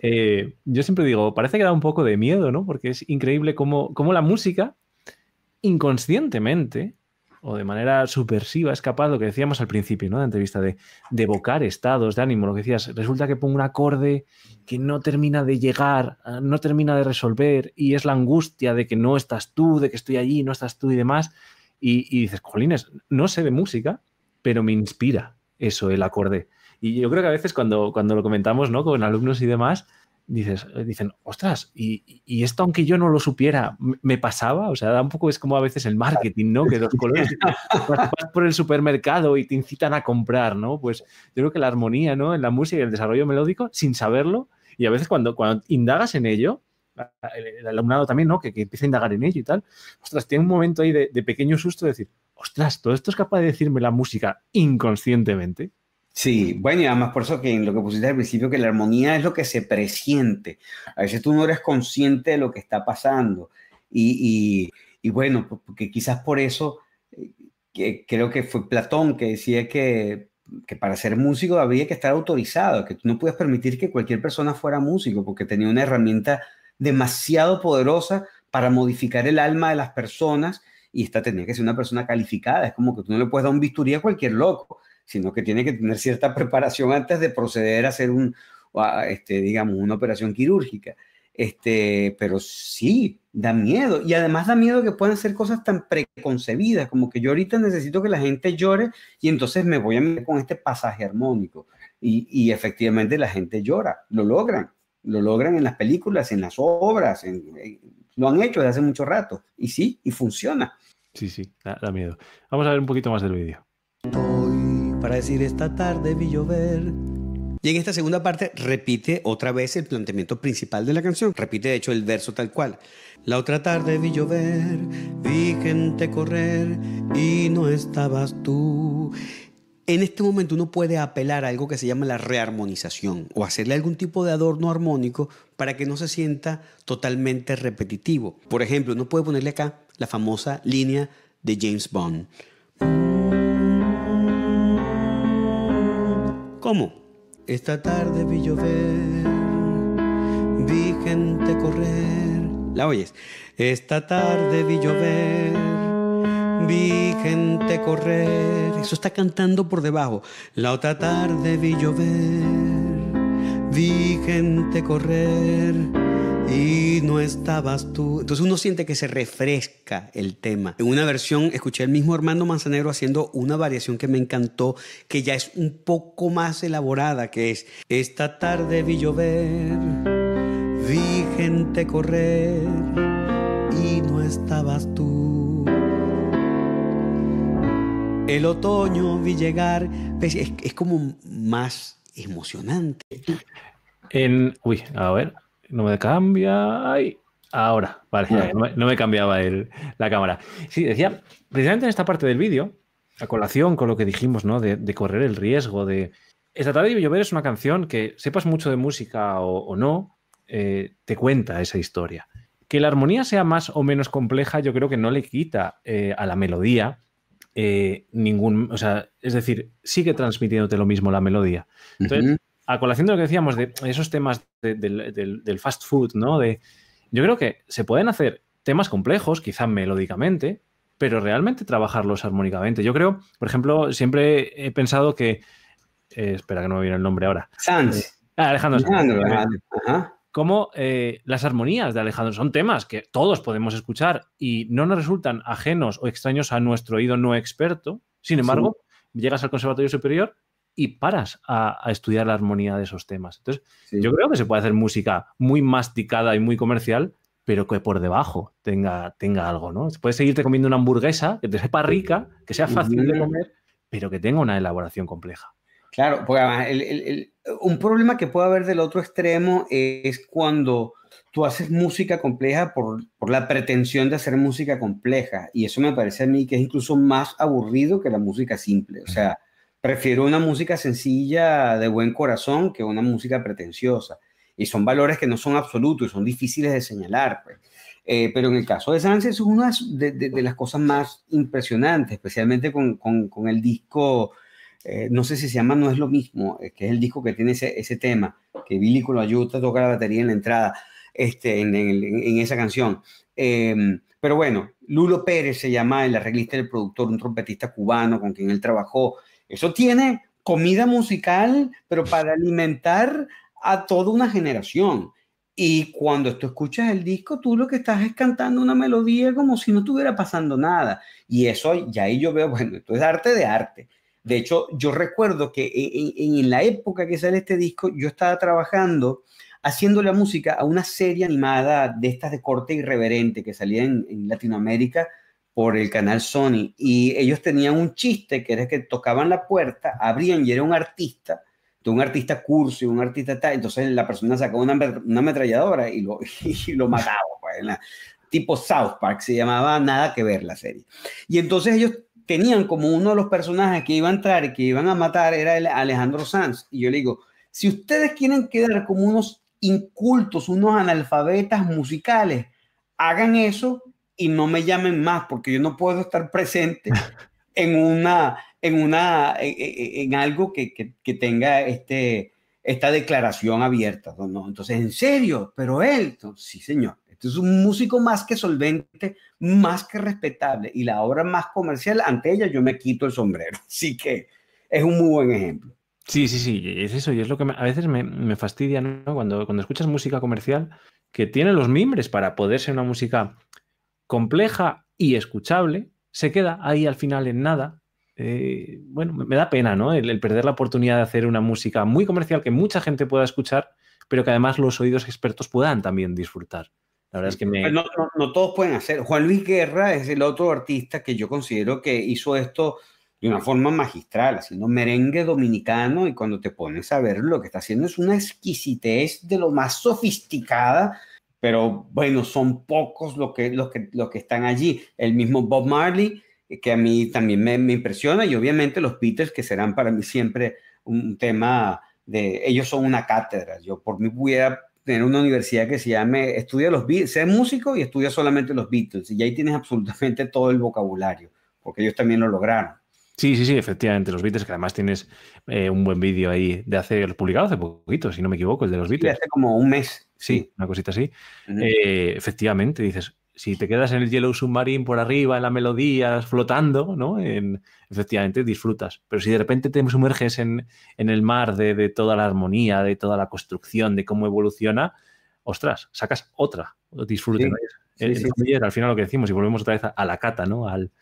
Speaker 1: eh, yo siempre digo, parece que da un poco de miedo, ¿no? Porque es increíble cómo, cómo la música inconscientemente o de manera subversiva es capaz, lo que decíamos al principio, ¿no? De entrevista, de, de, evocar estados de ánimo. Lo que decías, resulta que pongo un acorde que no termina de llegar, ah, no termina de resolver, y es la angustia de que no estás tú, de que estoy allí, no estás tú y demás. Y, y dices, Jolines, no sé de música, pero me inspira eso, el acorde. Y yo creo que a veces cuando, cuando lo comentamos, ¿no? Con alumnos y demás, dices, eh, dicen, ostras, y, y, esto aunque yo no lo supiera, ¿me pasaba? O sea, da un poco es como a veces el marketing, ¿no? Que los colores vas, vas, por el supermercado y te incitan a comprar, ¿no? Pues yo creo que la armonía, ¿no? En la música y el desarrollo melódico, sin saberlo, y a veces cuando, cuando indagas en ello, el, alumnado también, ¿no? Que, que, empieza a indagar en ello y tal, ostras, tiene un momento ahí de, de pequeño susto de decir, ostras, todo esto es capaz de decirme la música inconscientemente.
Speaker 3: Sí, bueno, y además por eso que en lo que pusiste al principio, que la armonía es lo que se presiente. A veces tú no eres consciente de lo que está pasando. Y, bueno, porque quizás por eso, eh, que creo que fue Platón que decía que, que, para ser músico había que estar autorizado, que tú no puedes permitir que cualquier persona fuera músico, porque tenía una herramienta demasiado poderosa para modificar el alma de las personas y esta tenía que ser una persona calificada. Es como que tú no le puedes dar un bisturí a cualquier loco sino que tiene que tener cierta preparación antes de proceder a hacer un, este, digamos, una operación quirúrgica. Este, pero sí, da miedo. Y además da miedo que puedan ser cosas tan preconcebidas, como que yo ahorita necesito que la gente llore y entonces me voy a meter con este pasaje armónico. Y, y efectivamente la gente llora, lo logran, lo logran en las películas, en las obras, en, lo han hecho desde hace mucho rato. Y sí, y funciona.
Speaker 1: Sí, sí, da, da miedo. Vamos a ver un poquito más del vídeo
Speaker 2: para decir esta tarde vi llover. Y en esta segunda parte repite otra vez el planteamiento principal de la canción. Repite de hecho el verso tal cual. La otra tarde vi llover, vi gente correr y no estabas tú. En este momento uno puede apelar a algo que se llama la rearmonización o hacerle algún tipo de adorno armónico para que no se sienta totalmente repetitivo. Por ejemplo, uno puede ponerle acá la famosa línea de James Bond. ¿Cómo? Esta tarde vi llover, vi gente correr. ¿La oyes? Esta tarde vi llover, vi gente correr. Eso está cantando por debajo. La otra tarde vi llover, vi gente correr y no estabas tú. Entonces uno siente que se refresca el tema. En una versión escuché el mismo Armando Manzanero haciendo una variación que me encantó, que ya es un poco más elaborada, que es Esta tarde vi llover, vi gente correr y no estabas tú. El otoño vi llegar, pues, es, es como más emocionante.
Speaker 1: En, uy, a ver, no me cambia. Ay, ahora, vale, no, me, cambiaba el, la cámara. Sí, decía, precisamente en esta parte del vídeo, a colación con lo que dijimos, ¿no? De, correr el riesgo de. Esta tarde de llover es una canción que, sepas mucho de música o, no, eh, te cuenta esa historia. Que la armonía sea más o menos compleja, yo creo que no le quita eh, a la melodía eh, ningún. O sea, es decir, sigue transmitiéndote lo mismo la melodía. Entonces, a colación de lo que decíamos de esos temas del, fast food, ¿no? De, yo creo que se pueden hacer temas complejos, quizá melódicamente, pero realmente trabajarlos armónicamente. Yo creo, por ejemplo, siempre he pensado que. Eh, espera que no me viene el nombre ahora.
Speaker 3: Sanz.
Speaker 1: Eh, ah, Alejandro Sanz. Como eh, las armonías de Alejandro son temas que todos podemos escuchar y no nos resultan ajenos o extraños a nuestro oído no experto. Sin embargo, llegas al Conservatorio Superior y paras a, estudiar la armonía de esos temas. Entonces, yo creo que se puede hacer música muy masticada y muy comercial, pero que por debajo tenga, tenga algo, ¿no? Puedes seguirte comiendo una hamburguesa que te sepa rica, que sea fácil de comer, pero que tenga una elaboración compleja.
Speaker 3: Claro, porque además un problema que puede haber del otro extremo es cuando tú haces música compleja por, por, la pretensión de hacer música compleja. Y eso me parece a mí que es incluso más aburrido que la música simple. O sea, Prefiero una música sencilla, de buen corazón, que una música pretenciosa. Y son valores que no son absolutos y son difíciles de señalar. Pues. Eh, pero en el caso de Sánchez es una de, las cosas más impresionantes, especialmente con, con, el disco, eh, no sé si se llama No es lo mismo, eh, que es el disco que tiene ese, ese tema, que Billy ayuda toca la batería en la entrada, este, en, en, esa canción. Em, pero bueno, Lulo Pérez se llama el arreglista y el productor, un trompetista cubano con quien él trabajó eso tiene comida musical, pero para alimentar a toda una generación. Y cuando tú escuchas el disco, tú lo que estás es cantando una melodía como si no estuviera pasando nada. Y eso, ya ahí yo veo, bueno, esto es arte de arte. De hecho, yo recuerdo que en, la época que sale este disco, yo estaba trabajando haciendo la música a una serie animada de estas de corte irreverente que salía en Latinoamérica por el canal Sony y ellos tenían un chiste que era que tocaban la puerta, abrían y era un artista, de un artista curso y un artista tal, entonces la persona sacaba una, una ametralladora y lo, y lo mataba, pues, tipo South Park, se llamaba Nada que ver la serie. Y entonces ellos tenían como uno de los personajes que iba a entrar y que iban a matar era el Alejandro Sanz. Y yo le digo, si ustedes quieren quedar como unos incultos, unos analfabetas musicales, hagan eso y no me llamen más porque yo no puedo estar presente en una en una en, algo que, que, tenga este esta declaración abierta ¿no? entonces en serio pero él sí señor. Este es un músico más que solvente más que respetable y la obra más comercial ante ella yo me quito el sombrero. Así que es un muy buen ejemplo.
Speaker 1: Sí, sí, sí, es eso, y es lo que a veces me, me fastidia, ¿no? Cuando, cuando escuchas música comercial, que tiene los mimbres para poder ser una música compleja y escuchable, se queda ahí al final en nada. Eh, bueno, me da pena, ¿no? El, perder la oportunidad de hacer una música muy comercial que mucha gente pueda escuchar, pero que además los oídos expertos puedan también disfrutar. La verdad es que me...
Speaker 3: no, no, todos pueden hacer. Juan Luis Guerra es el otro artista que yo considero que hizo esto de una forma magistral, haciendo merengue dominicano y cuando te pones a ver lo que está haciendo es una exquisitez de lo más sofisticada pero bueno, son pocos los que, los que, los que están allí. El mismo Bob Marley, que a mí también me, me, impresiona, y obviamente los Beatles, que serán para mí siempre un tema de, ellos son una cátedra. Yo por mí pudiera tener una universidad que se llame, estudia los Beatles, sé músico y estudia solamente los Beatles, y ahí tienes absolutamente todo el vocabulario, porque ellos también lo lograron.
Speaker 1: Sí, sí, sí, efectivamente, los Beatles, que además tienes eh, un buen vídeo ahí de hace, publicado hace poquito, si no me equivoco, el de los Beatles.
Speaker 3: hace como un mes.
Speaker 1: Sí, una cosita así. Eh, efectivamente, dices, si te quedas en el Yellow Submarine por arriba, en la melodía, flotando, ¿no? En, efectivamente disfrutas. Pero si de repente te sumerges en, el mar de, toda la armonía, de toda la construcción, de cómo evoluciona, ostras, sacas otra, disfrute. al final lo que decimos, y volvemos otra vez a, la cata, ¿no? Al,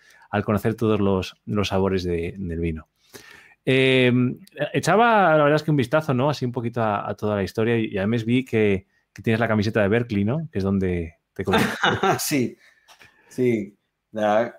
Speaker 1: conocer todos los, sabores del vino. Eh, echaba, la verdad es que un vistazo, ¿no? Así un poquito a, toda la historia y, además vi que, tienes la camiseta de Berkeley, ¿no? Que es donde te
Speaker 3: Sí, sí.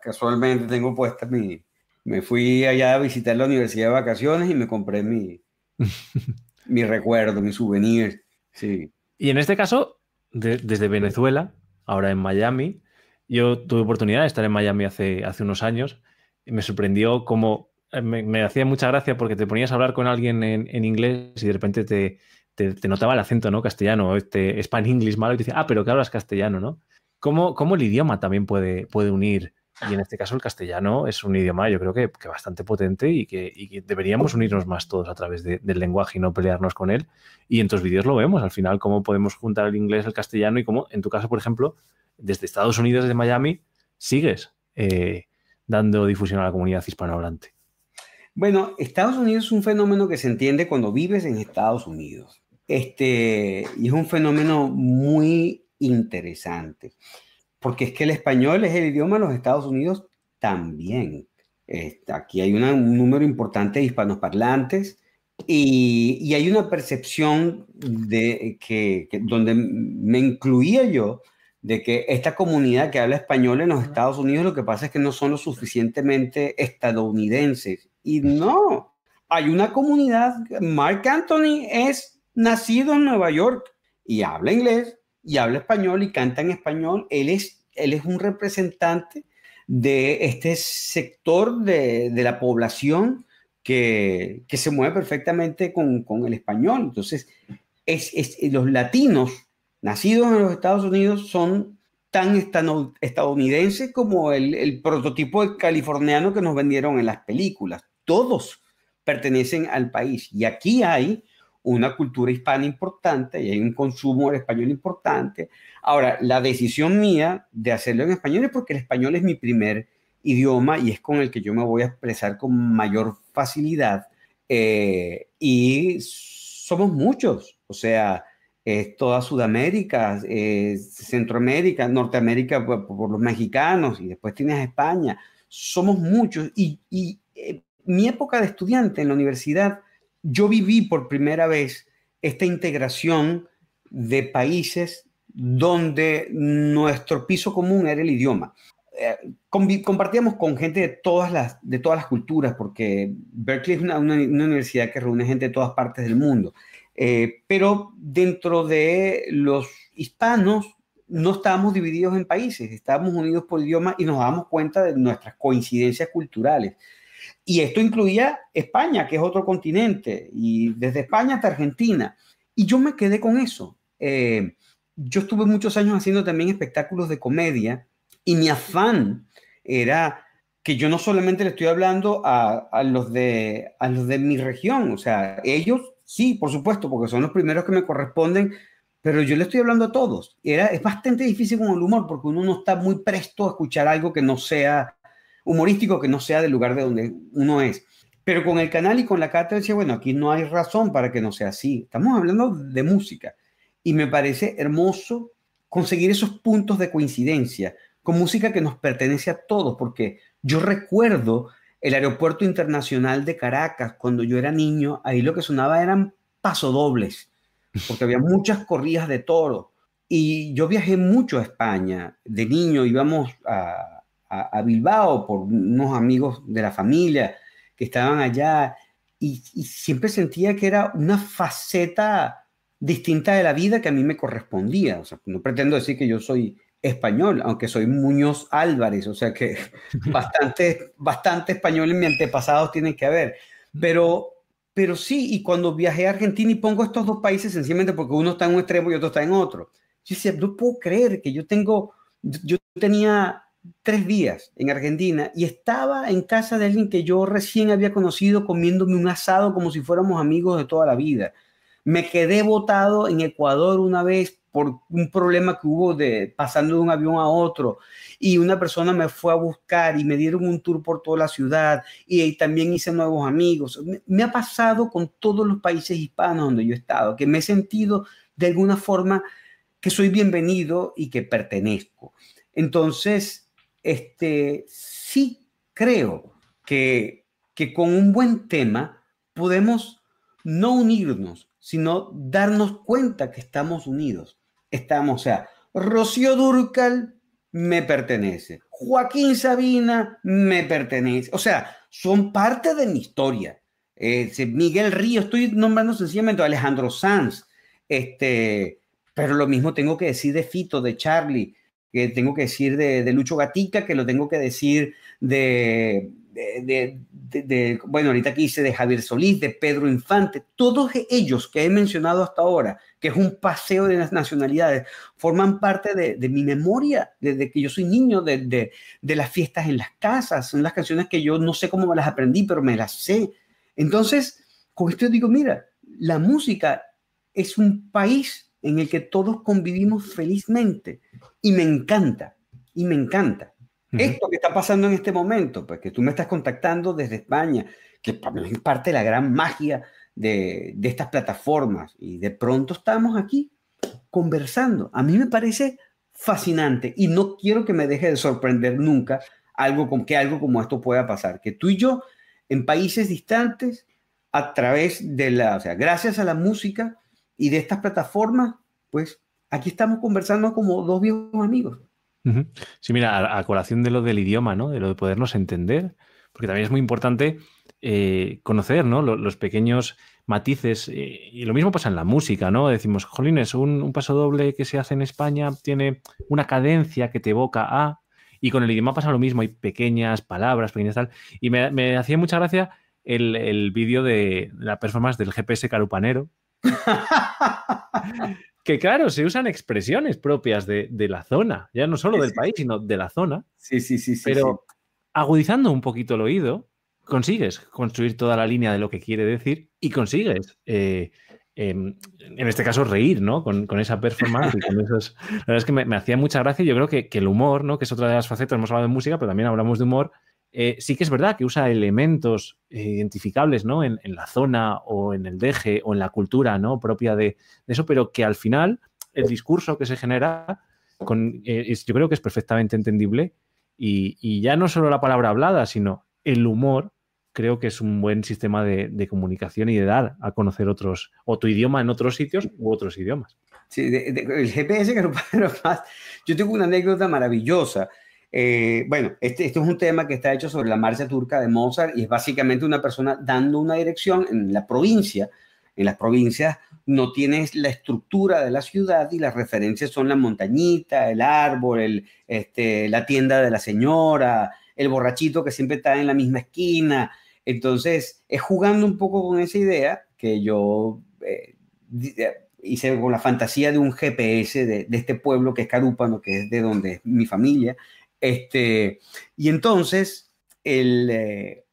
Speaker 3: casualmente tengo puesta mi... Me fui allá a visitar la universidad de vacaciones y me compré mi, mi recuerdo, mi souvenir. Sí.
Speaker 1: Y en este caso, desde Venezuela, ahora en Miami, yo tuve oportunidad de estar en Miami hace, unos años y me sorprendió cómo eh, me, hacía mucha gracia porque te ponías a hablar con alguien en, inglés y de repente te, notaba el acento ¿no? castellano, este Spanish English malo y te decía, ah, pero que hablas castellano, ¿no? ¿Cómo, ¿Cómo, el idioma también puede, puede unir? Y en este caso el castellano es un idioma yo creo que, bastante potente y que, deberíamos unirnos más todos a través del lenguaje y no pelearnos con él. Y en tus vídeos lo vemos, al final, cómo podemos juntar el inglés, el castellano y cómo, en tu caso, por ejemplo, desde Estados Unidos, desde Miami, sigues eh, dando difusión a la comunidad hispanohablante.
Speaker 3: Bueno, Estados Unidos es un fenómeno que se entiende cuando vives en Estados Unidos. Este, y es un fenómeno muy interesante, porque es que el español es el idioma de los Estados Unidos también. Este, aquí hay un número importante de hispanoparlantes y, y hay una percepción de que, donde me incluía yo de que esta comunidad que habla español en los Estados Unidos lo que pasa es que no son lo suficientemente estadounidenses y no, hay una comunidad, Mark Anthony es nacido en Nueva York y habla inglés y habla español y canta en español. Él es, él es un representante de este sector de, de la población que, que, se mueve perfectamente con, con el español. Entonces, es, es, los latinos nacidos en los Estados Unidos son tan estadounidenses como el, prototipo californiano que nos vendieron en las películas todos pertenecen al país. Y aquí hay una cultura hispana importante y hay un consumo del español importante. Ahora, la decisión mía de hacerlo en español es porque el español es mi primer idioma y es con el que yo me voy a expresar con mayor facilidad. Eh, y somos muchos, o sea, es toda Sudamérica, Centroamérica, Norteamérica por, los mexicanos y después tienes España. Somos muchos y, y eh, mi época de estudiante en la universidad, yo viví por primera vez esta integración de países donde nuestro piso común era el idioma. Eh, compartíamos con gente de todas las, de todas las culturas, porque Berkeley es una, universidad que reúne gente de todas partes del mundo. Eh, pero dentro de los hispanos no estábamos divididos en países, estábamos unidos por idioma y nos damos cuenta de nuestras coincidencias culturales. Y esto incluía España, que es otro continente, y desde España hasta Argentina. Y yo me quedé con eso. Eh, yo estuve muchos años haciendo también espectáculos de comedia y mi afán era que yo no solamente le estoy hablando a, a, los de, a los de mi región, o sea, ellos sí, por supuesto, porque son los primeros que me corresponden, pero yo le estoy hablando a todos. Era, es bastante difícil con el humor porque uno no está muy presto a escuchar algo que no sea humorístico que no sea del lugar de donde uno es. Pero con el canal y con la cátedra decía, bueno, aquí no hay razón para que no sea así. Estamos hablando de música. Y me parece hermoso conseguir esos puntos de coincidencia con música que nos pertenece a todos, porque yo recuerdo el aeropuerto internacional de Caracas, cuando yo era niño, ahí lo que sonaba eran pasodobles, porque había muchas corridas de toro. Y yo viajé mucho a España. De niño íbamos a, Bilbao por unos amigos de la familia que estaban allá y, siempre sentía que era una faceta distinta de la vida que a mí me correspondía. No pretendo decir que yo soy español, aunque soy Muñoz Álvarez, o sea que bastante, bastante español en mi antepasados tienen que haber. Pero, pero sí, y cuando viajé a Argentina y pongo estos dos países sencillamente porque uno está en un extremo y otro está en otro, yo decía, no puedo creer que yo tengo, yo tenía tres días en Argentina y estaba en casa de alguien que yo recién había conocido comiéndome un asado como si fuéramos amigos de toda la vida. Me quedé botado en Ecuador una vez por un problema que hubo de pasando de un avión a otro y una persona me fue a buscar y me dieron un tour por toda la ciudad y, también hice nuevos amigos. Me, me ha pasado con todos los países hispanos donde yo he estado, que me he sentido de alguna forma que soy bienvenido y que pertenezco. Entonces, este, sí creo que, que con un buen tema podemos no unirnos, sino darnos cuenta que estamos unidos. Estamos, o sea, Rocío Durcal me pertenece, Joaquín Sabina me pertenece, o sea, son parte de mi historia. Eh, Miguel Río, estoy nombrando sencillamente a Alejandro Sanz, este, pero lo mismo tengo que decir de Fito, de Charlie, que tengo que decir de, Lucho Gatica, que lo tengo que decir de, de, bueno, ahorita aquí hice de Javier Solís, de Pedro Infante, todos ellos que he mencionado hasta ahora, que es un paseo de las nacionalidades, forman parte de, mi memoria desde que yo soy niño, de, las fiestas en las casas, son las canciones que yo no sé cómo me las aprendí, pero me las sé. Entonces, con esto digo, mira, la música es un país en el que todos convivimos felizmente y me encanta, y me encanta. Esto que está pasando en este momento, pues que tú me estás contactando desde España, que para mí es parte de la gran magia de, estas plataformas, y de pronto estamos aquí conversando. A mí me parece fascinante y no quiero que me deje de sorprender nunca algo con que algo como esto pueda pasar, que tú y yo en países distantes a través de la, o sea, gracias a la música y de estas plataformas, pues aquí estamos conversando como dos viejos amigos.
Speaker 1: Sí, mira, a, colación de lo del idioma, ¿no? De lo de podernos entender, porque también es muy importante eh, conocer, ¿no? Los, pequeños matices. Eh, y lo mismo pasa en la música, ¿no? Decimos, jolines, un, un paso doble que se hace en España tiene una cadencia que te evoca a. Y con el idioma pasa lo mismo, hay pequeñas palabras, pequeñas tal. Y me, hacía mucha gracia el, vídeo de la performance del GPS carupanero. que claro, se usan expresiones propias de, la zona, ya no solo del país, sino de la zona.
Speaker 3: Sí, sí, sí.
Speaker 1: Pero agudizando un poquito el oído, consigues construir toda la línea de lo que quiere decir y consigues, eh, em, en este caso, reír, ¿no? Con, esa performance y con esos... La verdad es que me, hacía mucha gracia y yo creo que, el humor, ¿no? Que es otra de las facetas, hemos hablado de música, pero también hablamos de humor. Eh, sí que es verdad que usa elementos eh, identificables, ¿no? En, la zona o en el deje o en la cultura, ¿no? Propia de, eso, pero que al final el discurso que se genera con, yo creo que es perfectamente entendible y, ya no solo la palabra hablada, sino el humor creo que es un buen sistema de, comunicación y de dar a conocer otros, o tu idioma en otros sitios u otros idiomas.
Speaker 3: Sí, el GPS que más. Yo tengo una anécdota maravillosa. Eh, bueno, este, este, es un tema que está hecho sobre la marcha turca de Mozart y es básicamente una persona dando una dirección en la provincia. En las provincias no tienes la estructura de la ciudad y las referencias son la montañita, el árbol, este, la tienda de la señora, el borrachito que siempre está en la misma esquina, entonces, es jugando un poco con esa idea que yo eh, eh, hice con la fantasía de un GPS de, este pueblo que es Carúpano, que es de donde es mi familia. Este, y entonces, eh,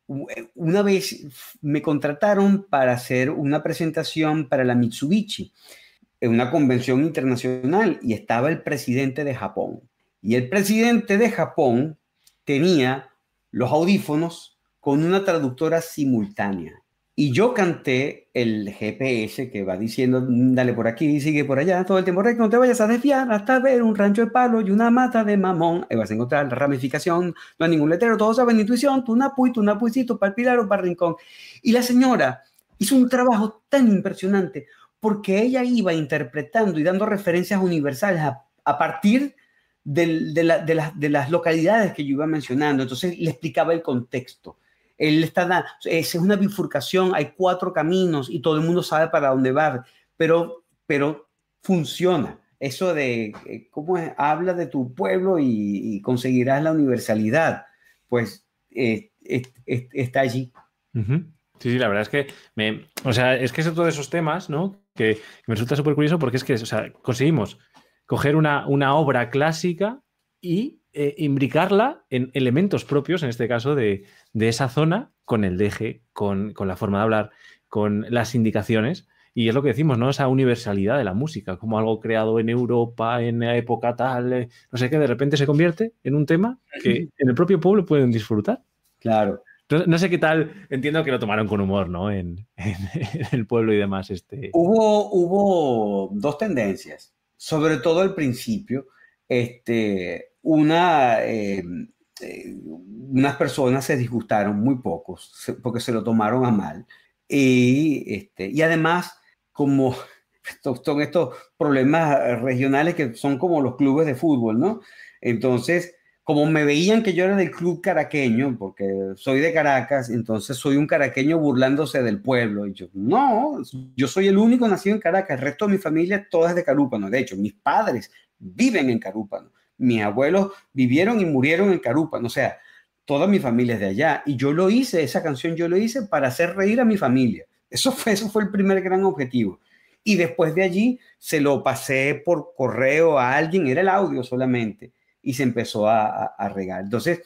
Speaker 3: una vez me contrataron para hacer una presentación para la Mitsubishi en una convención internacional y estaba el presidente de Japón. Y el presidente de Japón tenía los audífonos con una traductora simultánea. Y yo canté el GPS que va diciendo, dale por aquí, sigue por allá, todo el tiempo recto, no te vayas a desviar hasta ver un rancho de palo y una mata de mamón. Vas a encontrar la ramificación, no hay ningún letrero, todos saben intuición, tu napu y tu napuicito para el pilar o para el rincón. Y la señora hizo un trabajo tan impresionante porque ella iba interpretando y dando referencias universales a, a partir de, de, de las localidades que yo iba mencionando. Entonces le explicaba el contexto él está es una bifurcación, hay cuatro caminos y todo el mundo sabe para dónde va, pero, pero funciona. Eso de eh, cómo habla de tu pueblo y, conseguirás la universalidad, pues eh, está allí.
Speaker 1: Sí, sí, la verdad es que o sea, es que es otro de esos temas, ¿no? Que, me resulta súper curioso porque es que, o sea, conseguimos coger una, una obra clásica y eh, imbricarla en elementos propios, en este caso, de, esa zona, con el deje, con, la forma de hablar, con las indicaciones. Y es lo que decimos, ¿no? Esa universalidad de la música, como algo creado en Europa, en la época tal, eh, no sé qué, de repente se convierte en un tema que en el propio pueblo pueden disfrutar.
Speaker 3: Claro.
Speaker 1: No, sé qué tal, entiendo que lo tomaron con humor, ¿no? En, el pueblo y demás. Este...
Speaker 3: Hubo, hubo dos tendencias. sobre todo al principio, este, una, eh, eh, unas personas se disgustaron, muy pocos, porque se lo tomaron a mal. Y, este, y además, como son estos problemas regionales que son como los clubes de fútbol, ¿no? Entonces, como me veían que yo era del club caraqueño, porque soy de Caracas, entonces soy un caraqueño burlándose del pueblo. Y yo, no, yo soy el único nacido en Caracas, el resto de mi familia toda es de Carúpano. De hecho, mis padres viven en Carúpano, mis abuelos vivieron y murieron en Carúpano, o sea, toda mi familia es de allá. Y yo lo hice, esa canción yo lo hice para hacer reír a mi familia. Eso fue, eso fue el primer gran objetivo. Y después de allí se lo pasé por correo a alguien, era el audio solamente y se empezó a, regar. Entonces,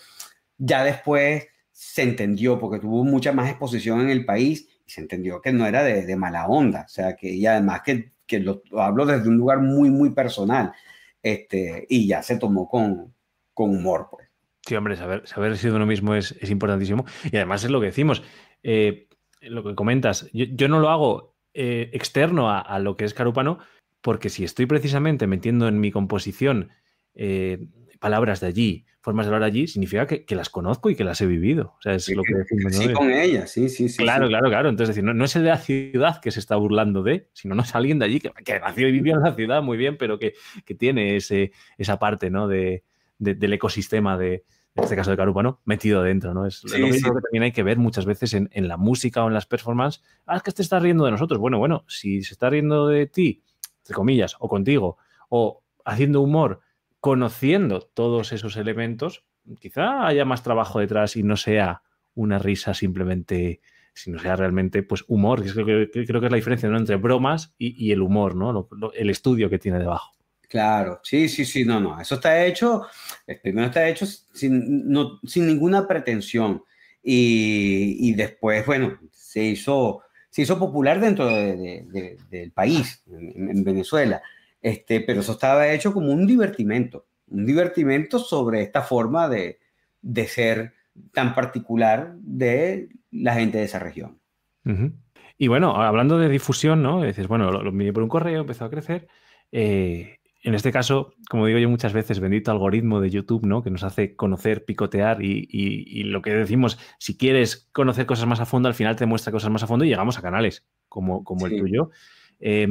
Speaker 3: ya después se entendió, porque tuvo mucha más exposición en el país y se entendió que no era de, mala onda, o sea, que y además que, que lo, hablo desde un lugar muy, muy personal, este, y ya se tomó con, con humor, pues.
Speaker 1: Sí, hombre, saber, saber sido uno mismo es, es, importantísimo. Y además es lo que decimos, eh, lo que comentas, yo, no lo hago eh, externo a, a, lo que es Carúpano, porque si estoy precisamente metiendo en mi composición eh, palabras de allí, formas de hablar allí, significa que, las conozco y que las he vivido. O sea, es lo que decimos.
Speaker 3: Sí, con ellas, sí, sí, sí.
Speaker 1: Claro, claro, claro. Entonces, decir, no, es el de la ciudad que se está burlando de, sino no es alguien de allí que, nació y vivió en la ciudad muy bien, pero que, tiene ese, esa parte ¿no? de, del ecosistema de, en este caso de Carúpano, metido dentro, ¿no? Es lo mismo que también hay que ver muchas veces en, la música o en las performances. Ah, es que te está riendo de nosotros. Bueno, bueno, si se está riendo de ti, entre comillas, o contigo, o haciendo humor conociendo todos esos elementos, quizá haya más trabajo detrás y no sea una risa simplemente, sino sea realmente pues humor, que, creo que, es la diferencia entre bromas y, el humor, ¿no? el estudio que tiene debajo.
Speaker 3: Claro, sí, sí, sí, no, no, eso está hecho, primero está hecho sin, sin ninguna pretensión y, después, bueno, se hizo, se hizo popular dentro del país, en Venezuela. Este, pero eso estaba hecho como un divertimento, un divertimento sobre esta forma de, de ser tan particular de la gente de esa región.
Speaker 1: Y bueno, hablando de difusión, ¿no? Dices, bueno, lo, lo por un correo, empezó a crecer. Eh, en este caso, como digo yo muchas veces, bendito algoritmo de YouTube, ¿no? Que nos hace conocer, picotear y, y, lo que decimos, si quieres conocer cosas más a fondo, al final te muestra cosas más a fondo y llegamos a canales como, como el tuyo. Eh,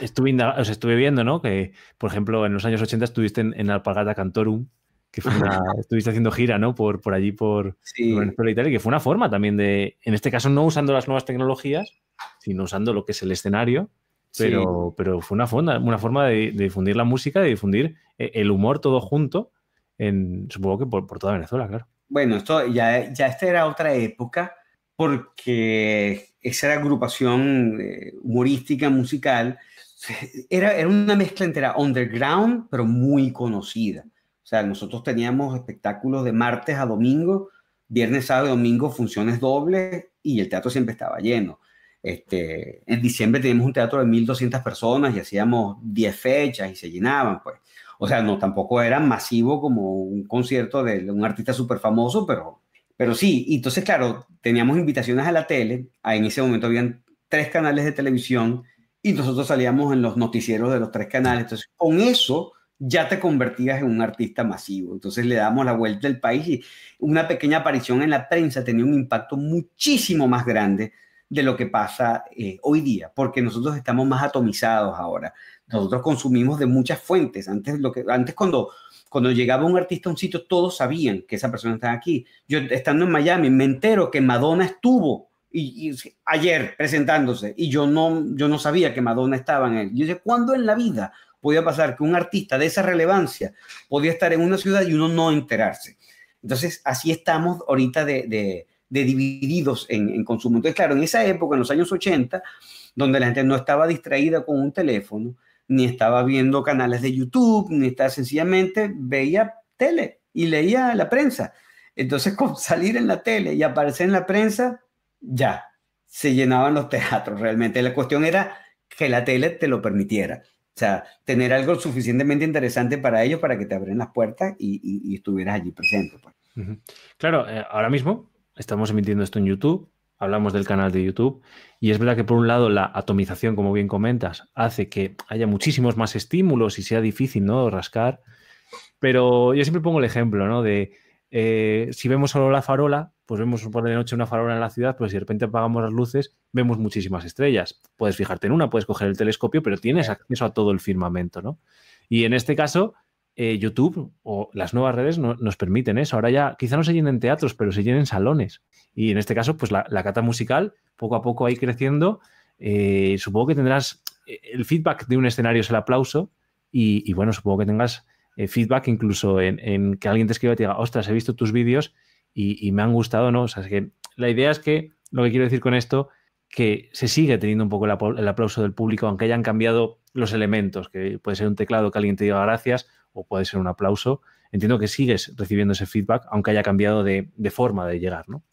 Speaker 1: estuve, estuve viendo, ¿no? Que, por ejemplo, en los años 80 estuviste en, Alpagata Cantorum, que fue una, estuviste haciendo gira, ¿no? Por, por allí, por, Venezuela y tal, y que fue una forma también de, en este caso, no usando las nuevas tecnologías, sino usando lo que es el escenario, pero, pero fue una forma, una forma de, difundir la música, de difundir eh, el humor todo junto, en, supongo que por, toda Venezuela, claro.
Speaker 3: Bueno, esto ya, ya esta era otra época, porque esa agrupación eh, humorística, musical, era, era una mezcla entera underground, pero muy conocida. O sea, nosotros teníamos espectáculos de martes a domingo, viernes, sábado y domingo, funciones dobles y el teatro siempre estaba lleno. Este, en diciembre teníamos un teatro de 1.200 personas y hacíamos 10 fechas y se llenaban, pues. O sea, no, tampoco era masivo como un concierto de un artista súper famoso, pero, pero sí. Y entonces, claro, teníamos invitaciones a la tele. En ese momento habían tres canales de televisión y nosotros salíamos en los noticieros de los tres canales. Entonces, con eso ya te convertías en un artista masivo. Entonces le damos la vuelta al país y una pequeña aparición en la prensa tenía un impacto muchísimo más grande de lo que pasa eh, hoy día, porque nosotros estamos más atomizados ahora. Nosotros consumimos de muchas fuentes. Antes, lo que, antes cuando, cuando llegaba un artista a un sitio, todos sabían que esa persona estaba aquí. Yo estando en Miami me entero que Madonna estuvo y, ayer presentándose y yo no, yo no sabía que Madonna estaba en él. Yo dije, ¿cuándo en la vida podía pasar que un artista de esa relevancia podía estar en una ciudad y uno no enterarse? Entonces, así estamos ahorita de, de, divididos en, consumo. Entonces, claro, en esa época, en los años 80, donde la gente no estaba distraída con un teléfono, ni estaba viendo canales de YouTube, ni estaba sencillamente veía tele y leía la prensa. Entonces, salir en la tele y aparecer en la prensa, ya, se llenaban los teatros realmente. La cuestión era que la tele te lo permitiera. O sea, tener algo suficientemente interesante para ellos para que te abren las puertas y, estuvieras allí presente. Pues.
Speaker 1: Claro, eh, ahora mismo estamos emitiendo esto en YouTube hablamos del canal de YouTube. Y es verdad que por un lado la atomización, como bien comentas, hace que haya muchísimos más estímulos y sea difícil, ¿no? Rascar. Pero yo siempre pongo el ejemplo, ¿no? De eh, si vemos solo la farola, pues vemos por de noche una farola en la ciudad, pues si de repente apagamos las luces, vemos muchísimas estrellas. Puedes fijarte en una, puedes coger el telescopio, pero tienes acceso a todo el firmamento, ¿no? Y en este caso, eh, YouTube o las nuevas redes nos permiten eso. Ahora ya quizá no se llenen teatros, pero se llenen salones. Y en este caso, pues la, cata musical, poco a poco ahí creciendo. Eh, supongo que tendrás eh, el feedback de un escenario es el aplauso y, bueno, supongo que tengas feedback incluso en, que alguien te escriba y te diga, ostras, he visto tus vídeos y, me han gustado, ¿no? O sea, es que la idea es que, lo que quiero decir con esto, que se sigue teniendo un poco el, aplauso del público, aunque hayan cambiado los elementos, que puede ser un teclado que alguien te diga gracias o puede ser un aplauso. Entiendo que sigues recibiendo ese feedback, aunque haya cambiado de, forma de llegar, ¿no?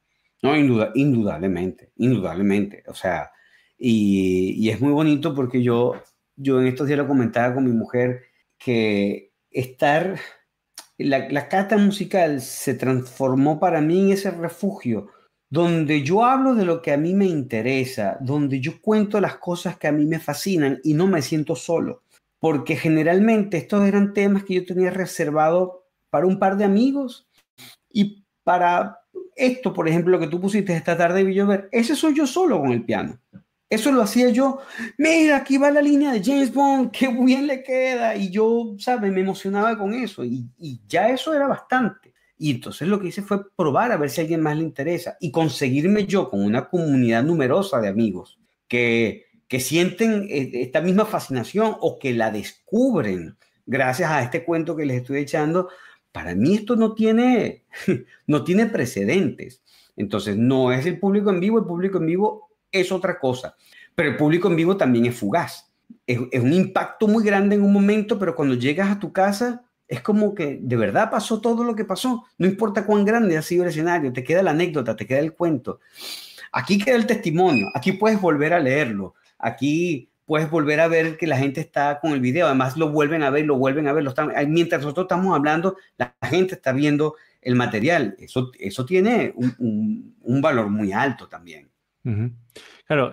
Speaker 3: No, indudablemente, indudablemente. O sea, y, es muy bonito porque yo, yo en estos días lo comentaba con mi mujer que estar, la, la cata musical se transformó para mí en ese refugio donde yo hablo de lo que a mí me interesa, donde yo cuento las cosas que a mí me fascinan y no me siento solo, porque generalmente estos eran temas que yo tenía reservado para un par de amigos y para esto, por ejemplo, que tú pusiste esta tarde de ver, ese soy yo solo con el piano. Eso lo hacía yo. Mira, aquí va la línea de James Bond, qué bien le queda. Y yo, ¿sabes? Me emocionaba con eso. Y, ya eso era bastante. Y entonces lo que hice fue probar a ver si a alguien más le interesa y conseguirme yo con una comunidad numerosa de amigos que, que sienten eh, esta misma fascinación o que la descubren gracias a este cuento que les estoy echando. Para mí esto no tiene, no tiene precedentes. Entonces, no es el público en vivo, el público en vivo es otra cosa, pero el público en vivo también es fugaz. Es, un impacto muy grande en un momento, pero cuando llegas a tu casa, es como que de verdad pasó todo lo que pasó. No importa cuán grande ha sido el escenario, te queda la anécdota, te queda el cuento. Aquí queda el testimonio, aquí puedes volver a leerlo, aquí puedes volver a ver que la gente está con el video, además lo vuelven a ver, lo vuelven a ver, mientras nosotros estamos hablando, la gente está viendo el material. Eso, eso tiene un, valor muy alto también.
Speaker 1: Claro,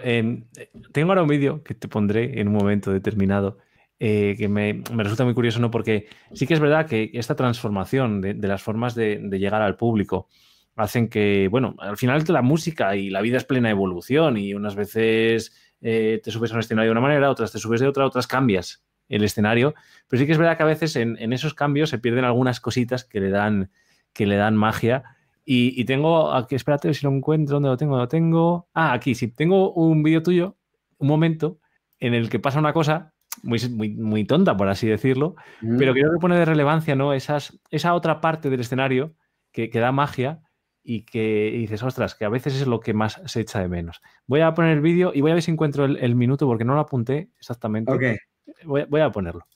Speaker 1: tengo ahora un vídeo que te pondré en un momento determinado eh, que me, resulta muy curioso, ¿no? Porque sí que es verdad que esta transformación de, las formas de, llegar al público hacen que, bueno, al final la música y la vida es plena evolución y unas veces eh, te subes a un escenario de una manera, otras te subes de otra, otras cambias el escenario, pero sí que es verdad que a veces en, esos cambios se pierden algunas cositas que le dan, que le dan magia. Y, tengo aquí, espérate si lo encuentro, ¿dónde lo tengo? Lo tengo. Ah, aquí sí, tengo un vídeo tuyo, un momento en el que pasa una cosa muy, muy, tonta, por así decirlo, pero creo que pone de relevancia ¿no? Esas, esa otra parte del escenario que, da magia y que dices, ostras, que a veces es lo que más se echa de menos. Voy a poner el vídeo y voy a ver si encuentro el, minuto porque no lo apunté exactamente.
Speaker 3: Okay.
Speaker 1: Voy, voy a ponerlo.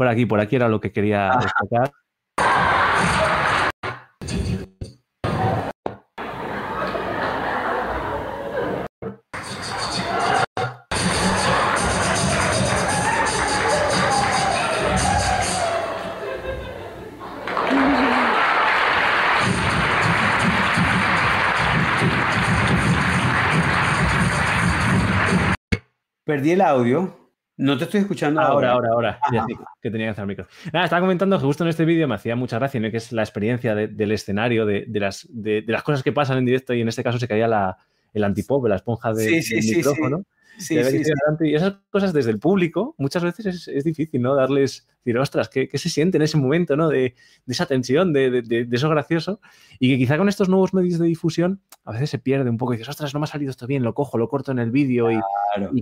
Speaker 1: Por aquí, por aquí era lo que quería destacar.
Speaker 3: Perdí el audio. No te estoy escuchando
Speaker 1: ahora. Ahora, ahora, ahora. que tenía que hacer el micro. Nada, estaba comentando que justo en este vídeo me hacía mucha gracia, ¿no? que es la experiencia del escenario, de, las, de, las cosas que pasan en directo y en este caso se caía la, el antipop, la esponja de,
Speaker 3: sí, sí,
Speaker 1: micrófono.
Speaker 3: Sí,
Speaker 1: Y esas cosas desde el público muchas veces es, difícil, ¿no? Darles, decir, ostras, ¿qué, se siente en ese momento, ¿no? De, esa tensión, de, eso gracioso. Y que quizá con estos nuevos medios de difusión a veces se pierde un poco y dices, ostras, no me ha salido esto bien, lo cojo, lo corto en el vídeo y,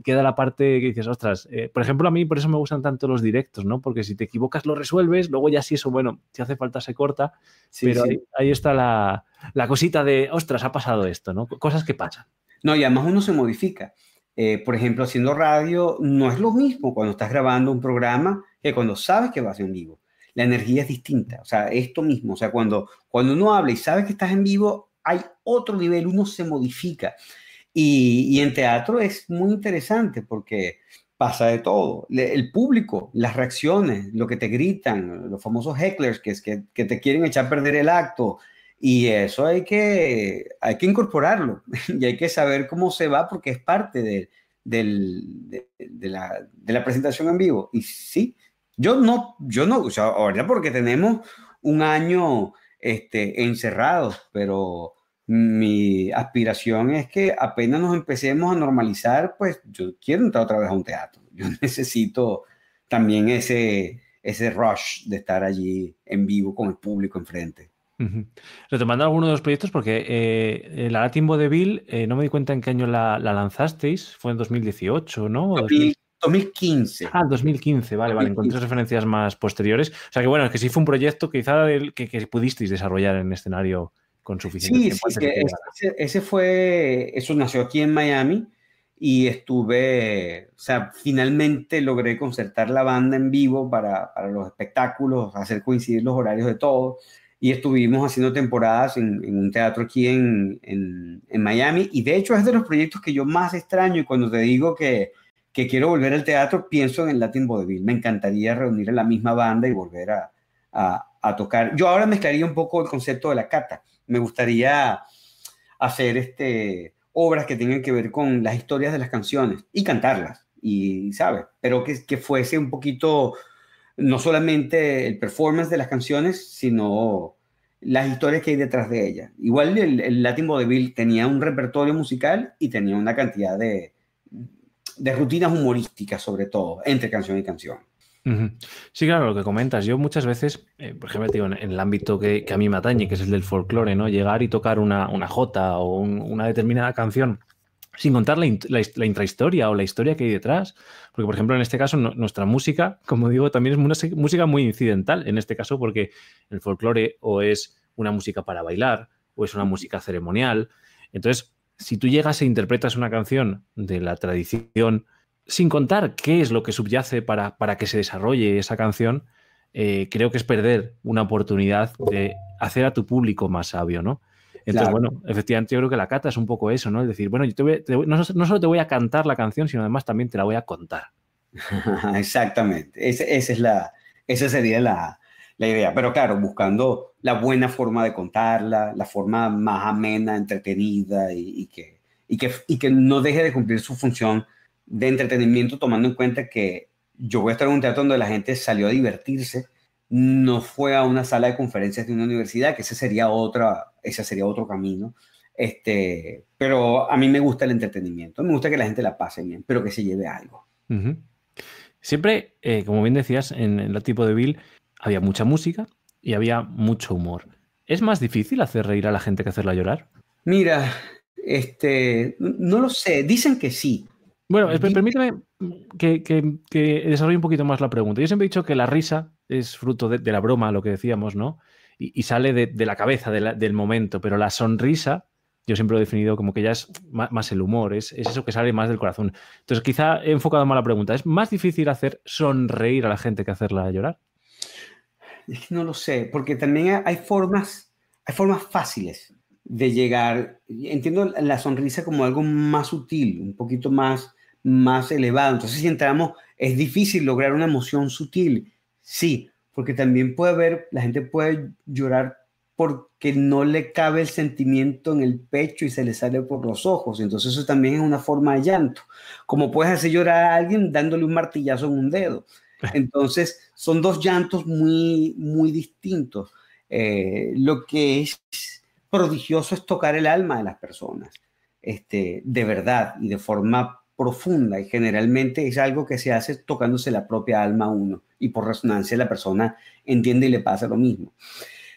Speaker 1: queda la parte que dices, ostras. Eh, por ejemplo, a mí por eso me gustan tanto los directos, ¿no? Porque si te equivocas lo resuelves, luego ya si eso, bueno, si hace falta se corta, pero ahí, está la, la cosita de, ostras, ha pasado esto, ¿no? Cosas que pasan.
Speaker 3: No, y además uno se modifica. Eh, por ejemplo, haciendo radio, no es lo mismo cuando estás grabando un programa que cuando sabes que vas en vivo. La energía es distinta, o sea, esto mismo, o sea, cuando, cuando uno habla y sabe que estás en vivo, hay otro nivel, uno se modifica. Y, y en teatro es muy interesante porque pasa de todo. El público, las reacciones, lo que te gritan, los famosos hecklers que, que, que te quieren echar a perder el acto. Y eso hay que, hay que incorporarlo y hay que saber cómo se va porque es parte de, de, la, presentación en vivo. Y sí, yo no, yo no, o sea, ahorita porque tenemos un año este, encerrados, pero mi aspiración es que apenas nos empecemos a normalizar, pues yo quiero entrar otra vez a un teatro. Yo necesito también ese, ese rush de estar allí en vivo con el público enfrente.
Speaker 1: Uh -huh. Retomando alguno de los proyectos, porque eh, la Latin Vodevil, eh, no me di cuenta en qué año la, la, lanzasteis, fue en 2018, ¿no?
Speaker 3: 2000, 2015.
Speaker 1: Ah, 2015, vale, 2015. vale, encontré referencias más posteriores. O sea que bueno, es que sí fue un proyecto quizá del, que, que pudisteis desarrollar en escenario con suficiente
Speaker 3: sí,
Speaker 1: tiempo.
Speaker 3: Sí, que ese, ese, fue, eso nació aquí en Miami y estuve, o sea, finalmente logré concertar la banda en vivo para, para los espectáculos, hacer coincidir los horarios de todos y estuvimos haciendo temporadas en, un teatro aquí en, en, Miami y de hecho es de los proyectos que yo más extraño y cuando te digo que, que quiero volver al teatro pienso en el Latin Vodevil, me encantaría reunir a la misma banda y volver a, a, a tocar. Yo ahora mezclaría un poco el concepto de la cata, me gustaría hacer este, obras que tengan que ver con las historias de las canciones y cantarlas, y, ¿sabes? Pero que, que fuese un poquito, no solamente el performance de las canciones, sino las historias que hay detrás de ellas. Igual el, el Latin Vodevil tenía un repertorio musical y tenía una cantidad de, de rutinas humorísticas, sobre todo, entre canción y canción.
Speaker 1: Sí, claro, lo que comentas. Yo muchas veces, eh, por ejemplo, digo, en, el ámbito que, que, a mí me atañe, que es el del folclore, ¿no? Llegar y tocar una, una jota o un, una determinada canción sin contar la, la, intrahistoria o la historia que hay detrás. Porque, por ejemplo, en este caso, nuestra música, como digo, también es una música muy incidental, en este caso, porque el folclore o es una música para bailar o es una música ceremonial. Entonces, si tú llegas e interpretas una canción de la tradición sin contar qué es lo que subyace para, para que se desarrolle esa canción, eh, creo que es perder una oportunidad de hacer a tu público más sabio, ¿no? Entonces, claro. bueno, efectivamente yo creo que la cata es un poco eso, ¿no? Es decir, bueno, yo te voy, te voy, no, no, solo te voy a cantar la canción, sino además también te la voy a contar.
Speaker 3: Exactamente, esa, esa, es la, esa sería la, la idea. Pero claro, buscando la buena forma de contarla, la forma más amena, entretenida y, y, que, y, que, y que no deje de cumplir su función de entretenimiento, tomando en cuenta que yo voy a estar en un teatro donde la gente salió a divertirse, no fue a una sala de conferencias de una universidad, que ese sería otra, ese sería otro camino. Este, pero a mí me gusta el entretenimiento, me gusta que la gente la pase bien, pero que se lleve algo.
Speaker 1: Uh -huh. Siempre, eh, como bien decías, en, la tipo de Bill había mucha música y había mucho humor. ¿Es más difícil hacer reír a la gente que hacerla llorar?
Speaker 3: Mira, este, no lo sé, dicen que sí,
Speaker 1: bueno, permíteme que, que, que, desarrolle un poquito más la pregunta. Yo siempre he dicho que la risa es fruto de, de la broma, lo que decíamos, ¿no? Y, sale de, la cabeza, del momento, pero la sonrisa, yo siempre lo he definido como que ya es más, el humor, es, es, eso que sale más del corazón. Entonces, quizá he enfocado mal la pregunta. ¿Es más difícil hacer sonreír a la gente que hacerla llorar?
Speaker 3: No lo sé, porque también hay formas, hay formas fáciles de llegar. Entiendo la sonrisa como algo más sutil, un poquito más más elevado. Entonces, si entramos, es difícil lograr una emoción sutil. Sí, porque también puede haber, la gente puede llorar porque no le cabe el sentimiento en el pecho y se le sale por los ojos. Entonces, eso también es una forma de llanto. Como puedes hacer llorar a alguien dándole un martillazo en un dedo. Entonces, son dos llantos muy, muy distintos. Eh, lo que es prodigioso es tocar el alma de las personas, este, de verdad y de forma profunda y generalmente es algo que se hace tocándose la propia alma a uno y por resonancia la persona entiende y le pasa lo mismo.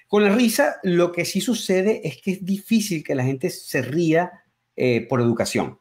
Speaker 3: Con la risa lo que sí sucede es que es difícil que la gente se ría eh, por educación.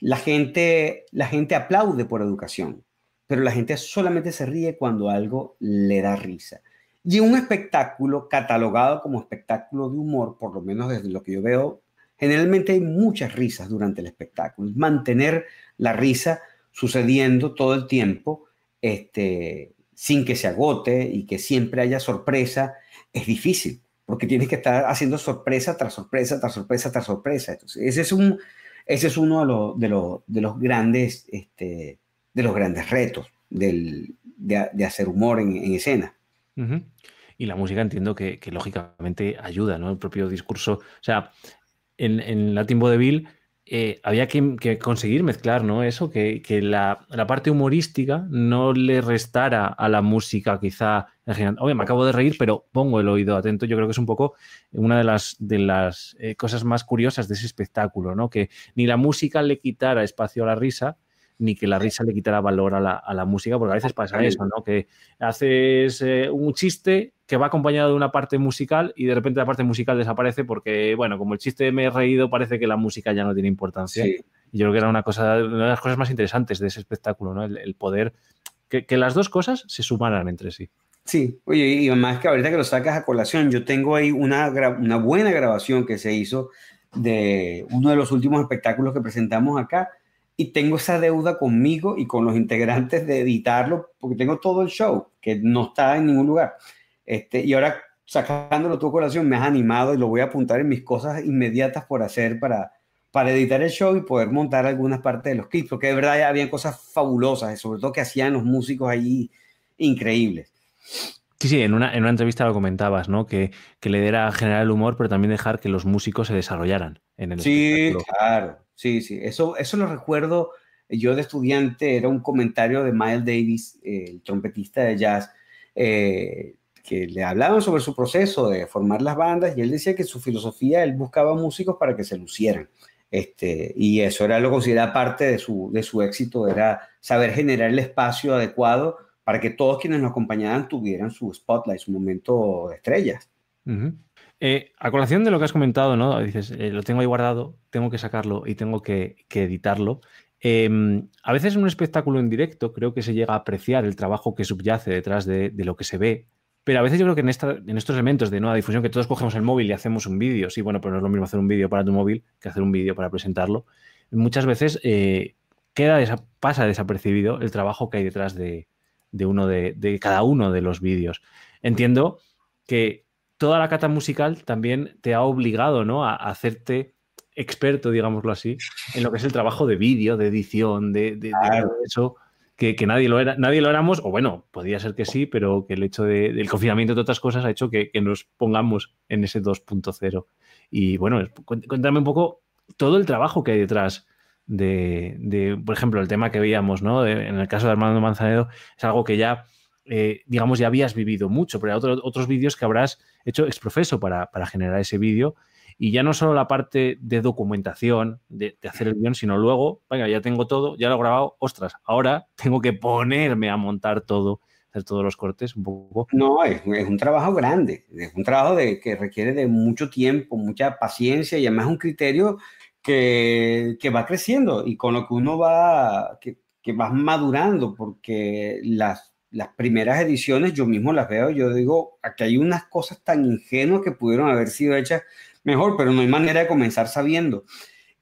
Speaker 3: La gente, la gente aplaude por educación, pero la gente solamente se ríe cuando algo le da risa. Y un espectáculo catalogado como espectáculo de humor, por lo menos desde lo que yo veo, generalmente hay muchas risas durante el espectáculo. Mantener la risa sucediendo todo el tiempo, este, sin que se agote y que siempre haya sorpresa, es difícil, porque tienes que estar haciendo sorpresa tras sorpresa, tras sorpresa, tras sorpresa. Entonces, ese es, un, ese es uno de, lo, de, lo, de los grandes este, de los grandes retos del, de, hacer humor en, escena.
Speaker 1: Y la música entiendo que, lógicamente ayuda, ¿no? El propio discurso. O sea, en, en Latin Vodevil eh, había que, conseguir mezclar, ¿no? Eso, que, la, parte humorística no le restara a la música, quizá. Oye, me acabo de reír, pero pongo el oído atento. Yo creo que es un poco una de las, de las eh, cosas más curiosas de ese espectáculo, ¿no? Que ni la música le quitara espacio a la risa, ni que la risa le quitara valor a la, música, porque a veces pasa eso, ¿no? Que haces eh, un chiste que va acompañado de una parte musical y de repente la parte musical desaparece porque, bueno, como el chiste me he reído, parece que la música ya no tiene importancia. Y yo creo que era una, cosa, una de las cosas más interesantes de ese espectáculo, ¿no? El, poder que, las dos cosas se sumaran entre sí.
Speaker 3: Sí, oye, y más que ahorita que lo sacas a colación, yo tengo ahí una, una buena grabación que se hizo de uno de los últimos espectáculos que presentamos acá y tengo esa deuda conmigo y con los integrantes de editarlo porque tengo todo el show que no está en ningún lugar. Este, y ahora sacándolo tu colación me has animado y lo voy a apuntar en mis cosas inmediatas por hacer para, para editar el show y poder montar algunas partes de los clips, porque de verdad había cosas fabulosas, sobre todo que hacían los músicos ahí increíbles.
Speaker 1: Sí, sí, en una, en una entrevista lo comentabas, ¿no? Que, que le diera generar el humor, pero también dejar que los músicos se desarrollaran en el
Speaker 3: Sí, claro, sí, sí. Eso, eso lo recuerdo. Yo de estudiante era un comentario de Miles Davis, el trompetista de jazz, eh, que le hablaban sobre su proceso de formar las bandas y él decía que su filosofía, él buscaba músicos para que se lucieran. Este, y eso era lo que consideraba parte de su, de su éxito, era saber generar el espacio adecuado para que todos quienes nos acompañaban tuvieran su spotlight, su momento de estrellas.
Speaker 1: Eh, a colación de lo que has comentado, ¿no? Dices, eh, lo tengo ahí guardado, tengo que sacarlo y tengo que, editarlo. Em, a veces en un espectáculo en directo creo que se llega a apreciar el trabajo que subyace detrás de, de lo que se ve pero a veces yo creo que en, esta, en estos elementos de nueva difusión, que todos cogemos el móvil y hacemos un vídeo, sí, bueno, pero no es lo mismo hacer un vídeo para tu móvil que hacer un vídeo para presentarlo. Muchas veces eh, queda pasa desapercibido el trabajo que hay detrás de, uno de, cada uno de los vídeos. Entiendo que toda la cata musical también te ha obligado ¿no? a, hacerte experto, digámoslo así, en lo que es el trabajo de vídeo, de edición, de, de, eso que, nadie, lo era, nadie lo éramos, o bueno, podría ser que sí, pero que el hecho del confinamiento de otras cosas ha hecho que, nos pongamos en ese 2.0. Y bueno, cuéntame un poco todo el trabajo que hay detrás de, por ejemplo, el tema que veíamos, ¿no? en el caso de Armando Manzanedo, es algo que ya, eh, digamos, ya habías vivido mucho, pero hay otros vídeos que habrás hecho exprofeso para, para generar ese vídeo y ya no solo la parte de documentación, de, hacer el guion, sino luego, venga, ya tengo todo, ya lo he grabado, ostras, ahora tengo que ponerme a montar todo, hacer todos los cortes un poco.
Speaker 3: No, es, un trabajo grande, es un trabajo de, que requiere de mucho tiempo, mucha paciencia y además un criterio que, que va creciendo y con lo que uno va, que, que va madurando, porque las las primeras ediciones yo mismo las veo, yo digo, aquí hay unas cosas tan ingenuas que pudieron haber sido hechas mejor, pero no hay manera de comenzar sabiendo.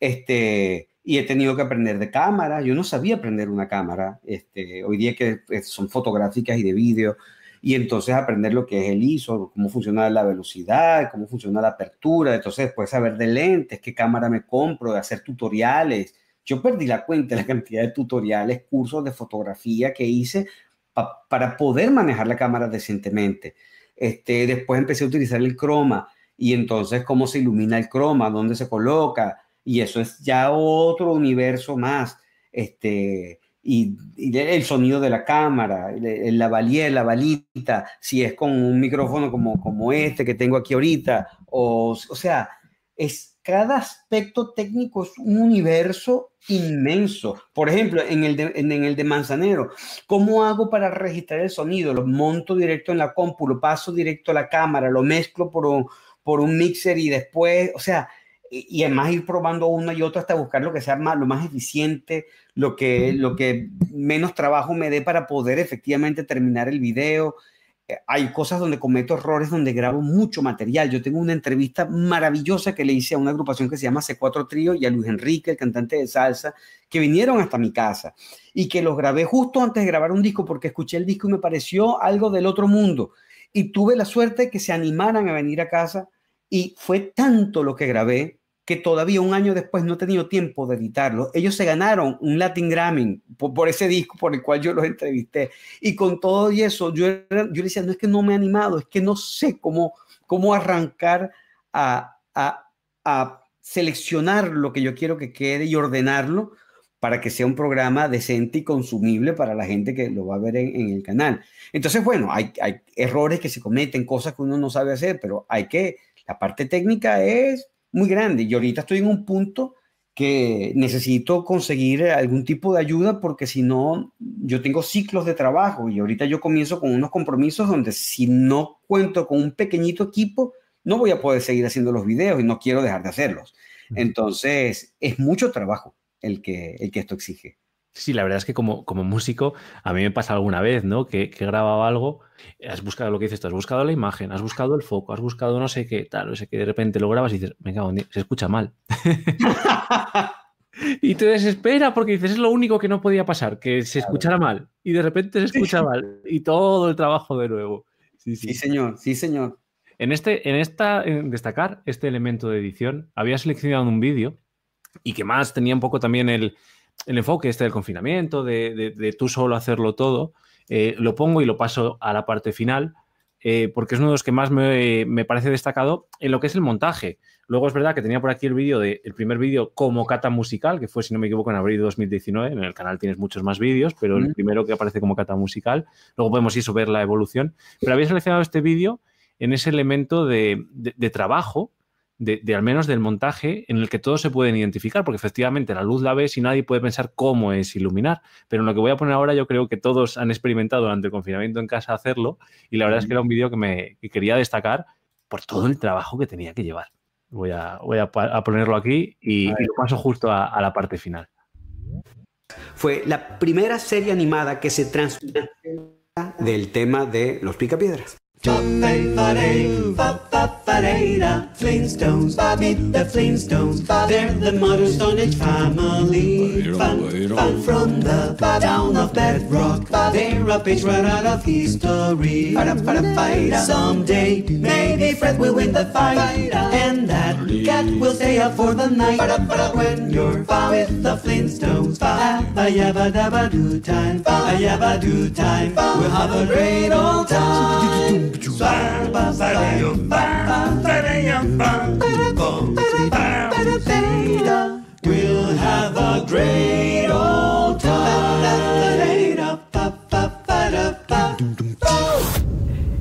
Speaker 3: Este, y he tenido que aprender de cámara. Yo no sabía aprender una cámara. Este, hoy día que son fotográficas y de vídeo. Y entonces aprender lo que es el ISO, cómo funciona la velocidad, cómo funciona la apertura. Entonces después saber de lentes, qué cámara me compro, de hacer tutoriales. Yo perdí la cuenta de la cantidad de tutoriales, cursos de fotografía que hice para poder manejar la cámara decentemente. Este, después empecé a utilizar el croma y entonces cómo se ilumina el croma, dónde se coloca, y eso es ya otro universo más, este, y, el sonido de la cámara, la valía, la balita, si es con un micrófono como, como este que tengo aquí ahorita, o, o sea, es cada aspecto técnico es un universo inmenso. Por ejemplo, en el, de, en, el de Manzanero, ¿cómo hago para registrar el sonido? Lo monto directo en la compu, lo paso directo a la cámara, lo mezclo por un, por un mixer y después, o sea, y, además ir probando una y otra hasta buscar lo que sea más, lo más eficiente, lo que, lo que menos trabajo me dé para poder efectivamente terminar el video. Eh, hay cosas donde cometo errores, donde grabo mucho material. Yo tengo una entrevista maravillosa que le hice a una agrupación que se llama C4 Trío y a Luis Enrique, el cantante de salsa, que vinieron hasta mi casa y que los grabé justo antes de grabar un disco porque escuché el disco y me pareció algo del otro mundo y tuve la suerte de que se animaran a venir a casa y fue tanto lo que grabé que todavía un año después no he tenido tiempo de editarlo. Ellos se ganaron un Latin Grammy por, ese disco por el cual yo los entrevisté. Y con todo y eso, yo, yo le decía, no es que no me he animado, es que no sé cómo, cómo arrancar a, a, a seleccionar lo que yo quiero que quede y ordenarlo para que sea un programa decente y consumible para la gente que lo va a ver en, el canal. Entonces, bueno, hay, hay, errores que se cometen, cosas que uno no sabe hacer, pero hay que, la parte técnica es muy grande y ahorita estoy en un punto que necesito conseguir algún tipo de ayuda porque si no, yo tengo ciclos de trabajo y ahorita yo comienzo con unos compromisos donde si no cuento con un pequeñito equipo, no voy a poder seguir haciendo los videos y no quiero dejar de hacerlos. Entonces, es mucho trabajo el que, el que esto exige.
Speaker 1: Sí, la verdad es que como, como músico, a mí me pasa alguna vez, ¿no? Que, que he grabado algo, has buscado lo que dices tú, has buscado la imagen, has buscado el foco, has buscado no sé qué, tal, no sé qué, de repente lo grabas y dices, venga, se escucha mal. y te desespera porque dices, es lo único que no podía pasar, que se escuchara mal. Y de repente se escucha mal. Y todo el trabajo de nuevo.
Speaker 3: Sí, sí. sí señor, sí, señor.
Speaker 1: En, este, en esta, en destacar este elemento de edición, había seleccionado un vídeo y que más tenía un poco también el, el enfoque este del confinamiento, de, de, tú solo hacerlo todo, eh, lo pongo y lo paso a la parte final, eh, porque es uno de los que más me, me, parece destacado en lo que es el montaje. Luego es verdad que tenía por aquí el vídeo de el primer vídeo como cata musical, que fue, si no me equivoco, en abril de 2019. En el canal tienes muchos más vídeos, pero el primero que aparece como cata musical. Luego podemos ir ver la evolución. Pero había seleccionado este vídeo en ese elemento de, de trabajo de, al menos del montaje en el que todos se pueden identificar, porque efectivamente la luz la ves y nadie puede pensar cómo es iluminar. Pero en lo que voy a poner ahora yo creo que todos han experimentado durante el confinamiento en casa hacerlo y la verdad es que era un vídeo que me quería destacar por todo el trabajo que tenía que llevar. Voy a, voy a, ponerlo aquí y, lo paso justo a, a, la parte final.
Speaker 2: Fue la primera serie animada que se transmitió del tema de los picapiedras. Flintstones, meet the Flintstones. They're the modern Stone Age family. Fun, fun from the town of Bedrock. They're a page right out of history. Someday, maybe Fred will win the fight, and that cat will stay up for the night. When you're with the Flintstones, yabba dabba do time, yabba do time. We'll have a great old time. A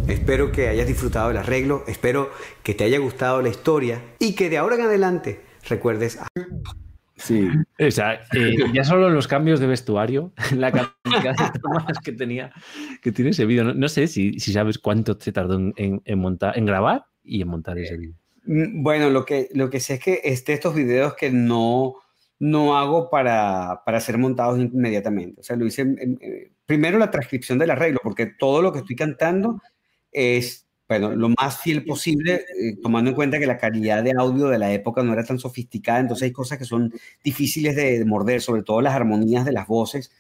Speaker 2: Espero que hayas disfrutado del arreglo, espero que te haya gustado la historia y que de ahora en adelante recuerdes
Speaker 1: Sí. O sea, eh, ya solo los cambios de vestuario, la cantidad de tomas que tenía, que tiene ese vídeo. No, sé si, sabes cuánto se tardó en, montar, en grabar y en montar ese vídeo.
Speaker 3: Mm, bueno, lo que, lo que sé es que este, estos videos que no, no hago para, para ser montados inmediatamente. O sea, lo hice eh, primero la transcripción del arreglo, porque todo lo que estoy cantando es bueno, lo más fiel posible, eh, tomando en cuenta que la calidad de audio de la época no era tan sofisticada, entonces hay cosas que son difíciles de, morder, sobre todo las armonías de las voces,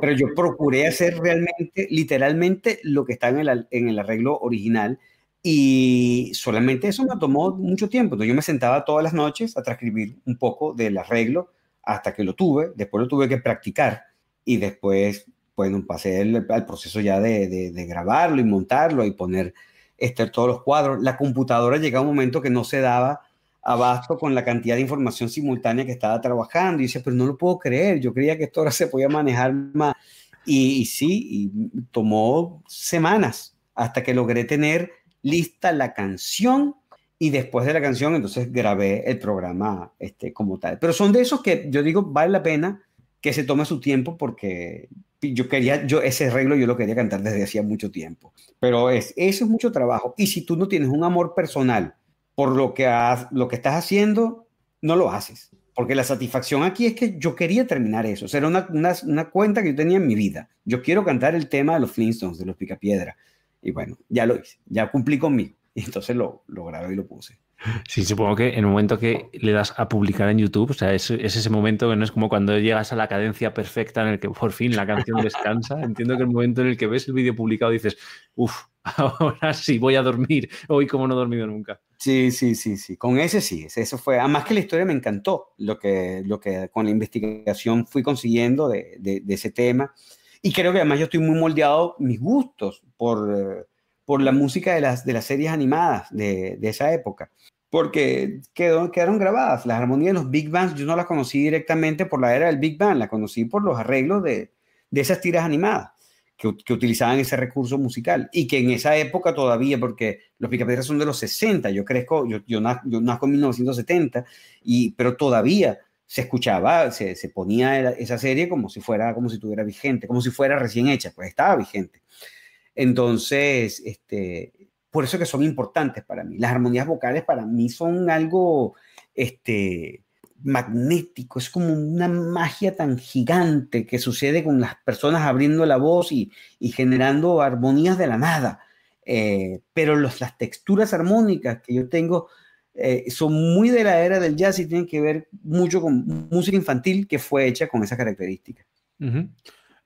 Speaker 3: pero yo procuré hacer realmente, literalmente, lo que está en el, en el arreglo original y solamente eso me tomó mucho tiempo. Entonces yo me sentaba todas las noches a transcribir un poco del arreglo hasta que lo tuve, después lo tuve que practicar y después, bueno, pasé al proceso ya de, de, de grabarlo y montarlo y poner este, todos los cuadros. La computadora llega a un momento que no se daba abasto con la cantidad de información simultánea que estaba trabajando. Y dice, pero no lo puedo creer, yo creía que esto ahora se podía manejar más. Y, sí, y tomó semanas hasta que logré tener lista la canción y después de la canción entonces grabé el programa este, como tal. Pero son de esos que yo digo, vale la pena que se tome su tiempo porque yo quería, yo ese arreglo yo lo quería cantar desde hacía mucho tiempo. Pero es, eso es mucho trabajo. Y si tú no tienes un amor personal por lo que, has, lo que estás haciendo, no lo haces. Porque la satisfacción aquí es que yo quería terminar eso. O era una, una, una cuenta que yo tenía en mi vida. Yo quiero cantar el tema de los Flintstones, de los Picapiedra. Y bueno, ya lo hice. Ya cumplí conmigo. Y entonces lo grabé y lo puse.
Speaker 1: Sí, supongo que en el momento que le das a publicar en YouTube, o sea, es, ese momento que no es como cuando llegas a la cadencia perfecta en el que por fin la canción descansa. Entiendo que el momento en el que ves el vídeo publicado dices, uff, ahora sí voy a dormir, hoy como no he dormido nunca.
Speaker 3: Sí, sí, sí, sí, con ese sí, eso fue, además que la historia me encantó, lo que, lo que con la investigación fui consiguiendo de, de, ese tema, y creo que además yo estoy muy moldeado, mis gustos, por, por la música de las, de las series animadas de, de esa época porque quedaron grabadas. Las armonías de los Big Bands yo no las conocí directamente por la era del Big Band, la conocí por los arreglos de, de esas tiras animadas que, que, utilizaban ese recurso musical y que en esa época todavía, porque los Picapiedras son de los 60, yo crezco, yo, yo, nazco, en 1970, y, pero todavía se escuchaba, se, se ponía esa serie como si fuera, como si estuviera vigente, como si fuera recién hecha, pues estaba vigente. Entonces, este, por eso que son importantes para mí. Las armonías vocales para mí son algo este, magnético, es como una magia tan gigante que sucede con las personas abriendo la voz y, generando armonías de la nada. Eh, pero los, las texturas armónicas que yo tengo eh, son muy de la era del jazz y tienen que ver mucho con música infantil que fue hecha con esa característica.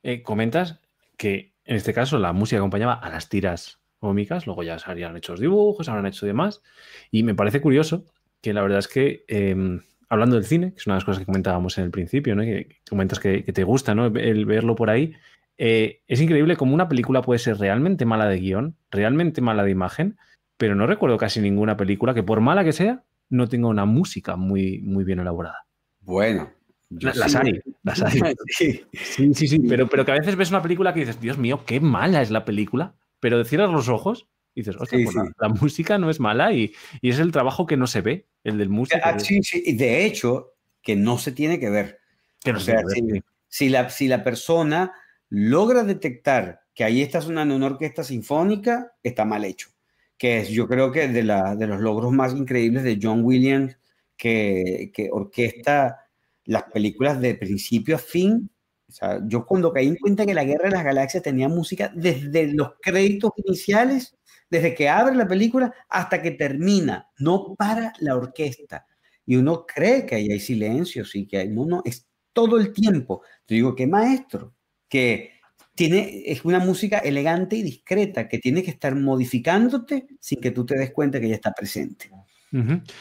Speaker 1: Eh, comentas que en este caso la música acompañaba a las tiras cómicas, luego ya se habrían hecho los dibujos, habrán hecho demás. Y me parece curioso que la verdad es que, em, hablando del cine, que es una de las cosas que comentábamos en el principio, ¿no? que, comentas que, te gusta ¿no? el verlo por ahí, eh, es increíble cómo una película puede ser realmente mala de guion, realmente mala de imagen, pero no recuerdo casi ninguna película que, por mala que sea, no tenga una música muy, muy bien elaborada.
Speaker 3: Bueno,
Speaker 1: las hay, las hay. Sí, sí, sí, Pero, pero que a veces ves una película que dices, Dios mío, qué mala es la película, pero cierras los ojos y dices, hostia, pues La, música no es mala y, y, es el trabajo que no se ve, el del músico.
Speaker 3: Ah, sí, sí, y de hecho, que no se tiene que ver.
Speaker 1: Que no se sea,
Speaker 3: si, si, la, si la persona logra detectar que ahí está sonando una orquesta sinfónica, está mal hecho. Que es, yo creo que de, la, de los logros más increíbles de John Williams, que, que orquesta las películas de principio a fin o sea, yo cuando caí en cuenta que la Guerra de las Galaxias tenía música desde los créditos iniciales, desde que abre la película hasta que termina, no para la orquesta. Y uno cree que ahí hay silencios y que hay, no, no, es todo el tiempo. Te digo, qué maestro, que tiene, es una música elegante y discreta, que tiene que estar modificándote sin que tú te des cuenta que ya está presente.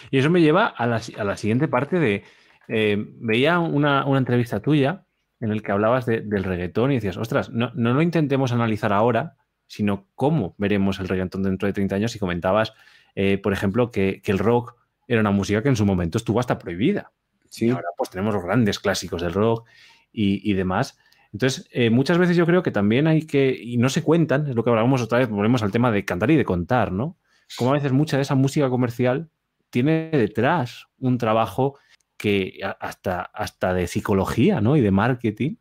Speaker 1: Y eso me lleva a la, a la siguiente parte de, eh, veía una, una entrevista tuya en el que hablabas del reggaetón y decías, ostras, no, no lo intentemos analizar ahora, sino cómo veremos el reggaetón dentro de 30 años y comentabas, eh, por ejemplo, que, el rock era una música que en su momento estuvo hasta prohibida. Sí. Y ahora pues tenemos los grandes clásicos del rock y, demás. Entonces, eh, muchas veces yo creo que también hay que, y no se cuentan, es lo que hablábamos otra vez, volvemos al tema de cantar y de contar, ¿no? Como a veces mucha de esa música comercial tiene detrás un trabajo que hasta, hasta de psicología ¿no? y de marketing.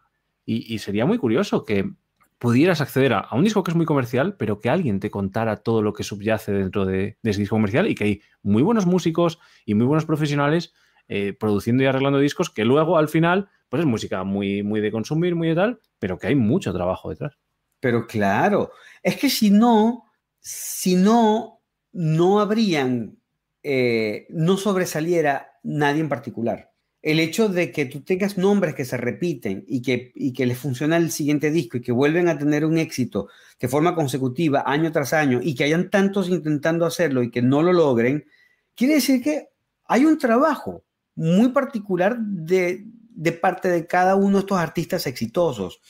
Speaker 1: Y, sería muy curioso que pudieras acceder a, un disco que es muy comercial, pero que alguien te contara todo lo que subyace dentro de, ese disco comercial y que hay muy buenos músicos y muy buenos profesionales eh, produciendo y arreglando discos que luego al final, pues es música muy, muy de consumir, muy de tal, pero que hay mucho trabajo detrás.
Speaker 3: Pero claro, es que si no, si no, no habrían, eh, no sobresaliera nadie en particular. El hecho de que tú tengas nombres que se repiten y que, y que les funciona el siguiente disco y que vuelven a tener un éxito de forma consecutiva año tras año y que hayan tantos intentando hacerlo y que no lo logren, quiere decir que hay un trabajo muy particular de, de parte de cada uno de estos artistas exitosos.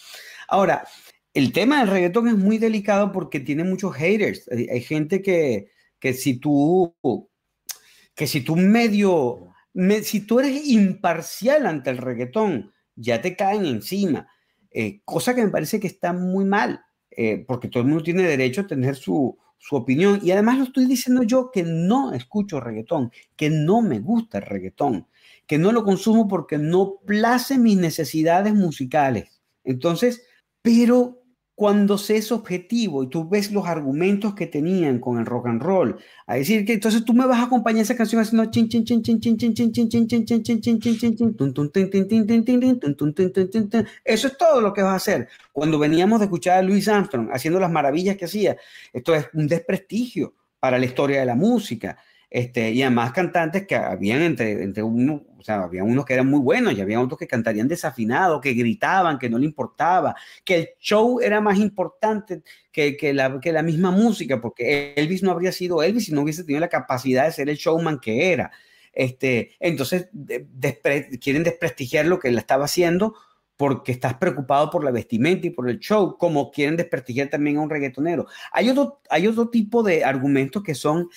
Speaker 3: Ahora, el tema del reggaetón es muy delicado porque tiene muchos haters. Hay, gente que, que si tú que si tú medio si tú eres imparcial ante el reggaetón, ya te caen encima. Eh, cosa que me parece que está muy mal, eh, porque todo el mundo tiene derecho a tener su, su opinión. Y además lo estoy diciendo yo que no escucho reggaetón, que no me gusta el reggaetón, que no lo consumo porque no place mis necesidades musicales. Entonces, pero cuando se es objetivo y tú ves los argumentos que tenían con el rock and roll, a decir que entonces tú me vas a acompañar esa canción haciendo chin chin chin chin chin chin chin chin chin chin chin chin chin chin chin chin eso es todo lo que vas a hacer. Cuando veníamos de escuchar a Louis Armstrong haciendo las maravillas que hacía, esto es un desprestigio para la historia de la música. Este, y además cantantes que habían entre, entre uno, o sea, había unos que eran muy buenos y había otros que cantarían desafinado, que gritaban, que no le importaba, que el show era más importante que, que, la, que la misma música, porque Elvis no habría sido Elvis si no hubiese tenido la capacidad de ser el showman que era. Este, entonces quieren desprestigiar lo que él estaba haciendo porque estás preocupado por la vestimenta y por el show, como quieren desprestigiar también a un reggaetonero. Hay otro, hay otro tipo de argumentos que son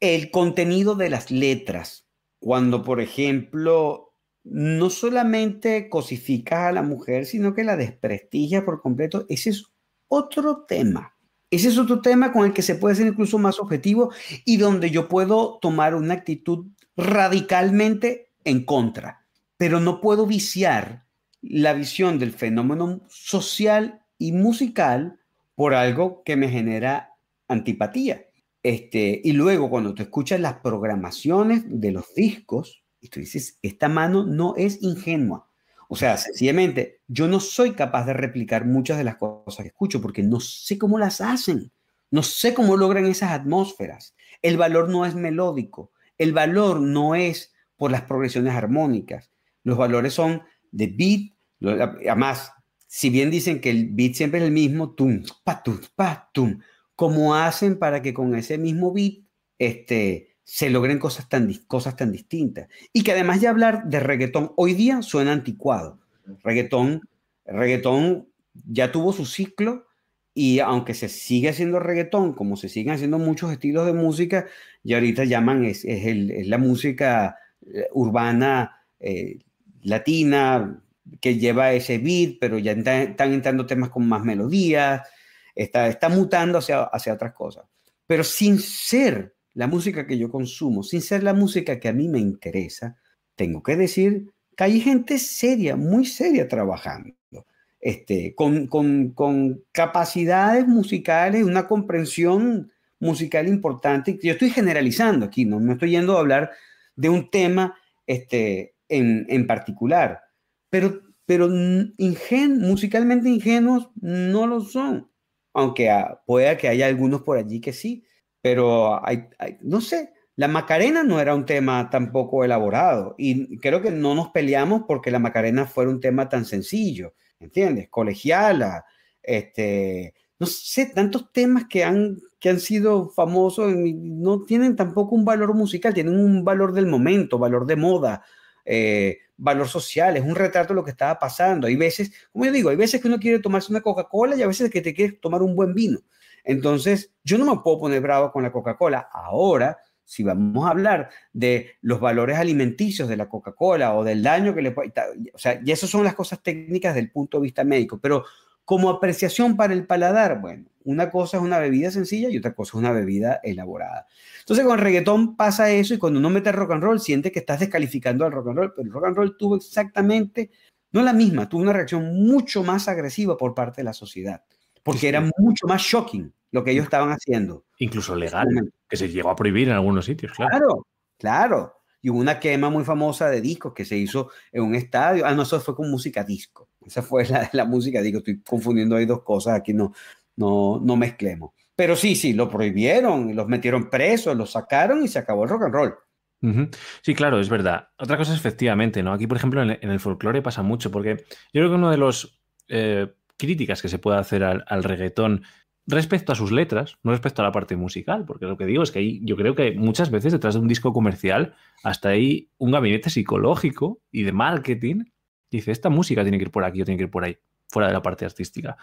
Speaker 3: el contenido de las letras. Cuando, por ejemplo, no solamente cosificas a la mujer, sino que la desprestigias por completo, ese es otro tema. Ese es otro tema con el que se puede ser incluso más objetivo y donde yo puedo tomar una actitud radicalmente en contra, pero no puedo viciar la visión del fenómeno social y musical por algo que me genera antipatía. Este, y luego cuando tú escuchas las programaciones de los discos, y tú dices, esta mano no es ingenua. O sea, sencillamente, yo no soy capaz de replicar muchas de las cosas que escucho porque no sé cómo las hacen. No sé cómo logran esas atmósferas. El valor no es melódico. El valor no es por las progresiones armónicas. Los valores son de beat. Además, si bien dicen que el beat siempre es el mismo, tum, pa, tum, pa, tum, cómo hacen para que con ese mismo beat este, se logren cosas tan, cosas tan distintas. Y que además de hablar de reggaetón, hoy día suena anticuado. Reggaetón, reggaetón ya tuvo su ciclo y aunque se sigue haciendo reggaetón, como se siguen haciendo muchos estilos de música, y ahorita llaman, es, es, la música eh, urbana eh, latina que lleva ese beat, pero ya están entrando temas con más melodías, está, está mutando hacia, hacia otras cosas. Pero sin ser la música que yo consumo, sin ser la música que a mí me interesa, tengo que decir que hay gente seria, muy seria trabajando, este, con, con, con capacidades musicales, una comprensión musical importante. Yo estoy generalizando aquí, no me estoy yendo a hablar de un tema este, en, en particular, pero, pero ingen, musicalmente ingenuos no lo son aunque pueda que haya algunos por allí que sí, pero hay, no sé, la Macarena no era un tema tampoco elaborado y creo que no nos peleamos porque la Macarena fuera un tema tan sencillo, ¿entiendes? Colegiala, este, no sé, tantos temas que han, que han sido famosos no tienen tampoco un valor musical, tienen un valor del momento, valor de moda, eh, valor social, es un retrato de lo que estaba pasando. Hay veces, como yo digo, hay veces que uno quiere tomarse una Coca-Cola y a veces que te quieres tomar un buen vino. Entonces, yo no me puedo poner bravo con la Coca-Cola. Ahora, si vamos a hablar de los valores alimenticios de la Coca-Cola o del daño que le puede... O sea, y esas son las cosas técnicas del punto de vista médico, pero como apreciación para el paladar, bueno, una cosa es una bebida sencilla y otra cosa es una bebida elaborada. Entonces con el reggaetón pasa eso y cuando uno mete rock and roll siente que estás descalificando al rock and roll, pero el rock and roll tuvo exactamente, no la misma, tuvo una reacción mucho más agresiva por parte de la sociedad, porque era mucho más shocking lo que ellos estaban haciendo.
Speaker 1: Incluso legal, que se llegó a prohibir en algunos sitios, claro.
Speaker 3: Claro, claro. Y hubo una quema muy famosa de discos que se hizo en un estadio. Ah, no, eso fue con música disco. Esa fue la, la música disco. Estoy confundiendo ahí dos cosas. Aquí no, no, no mezclemos. Pero sí, sí, lo prohibieron, los metieron presos, los sacaron y se acabó el rock and roll.
Speaker 1: Sí, claro, es verdad. Otra cosa es efectivamente, ¿no? Aquí, por ejemplo, en el, folclore pasa mucho, porque yo creo que una de las eh, críticas que se puede hacer al, reggaetón respecto a sus letras, no respecto a la parte musical, porque lo que digo es que yo creo que muchas veces detrás de un disco comercial hasta ahí un gabinete psicológico y de marketing dice, esta música tiene que ir por aquí o tiene que ir por ahí fuera de la parte artística.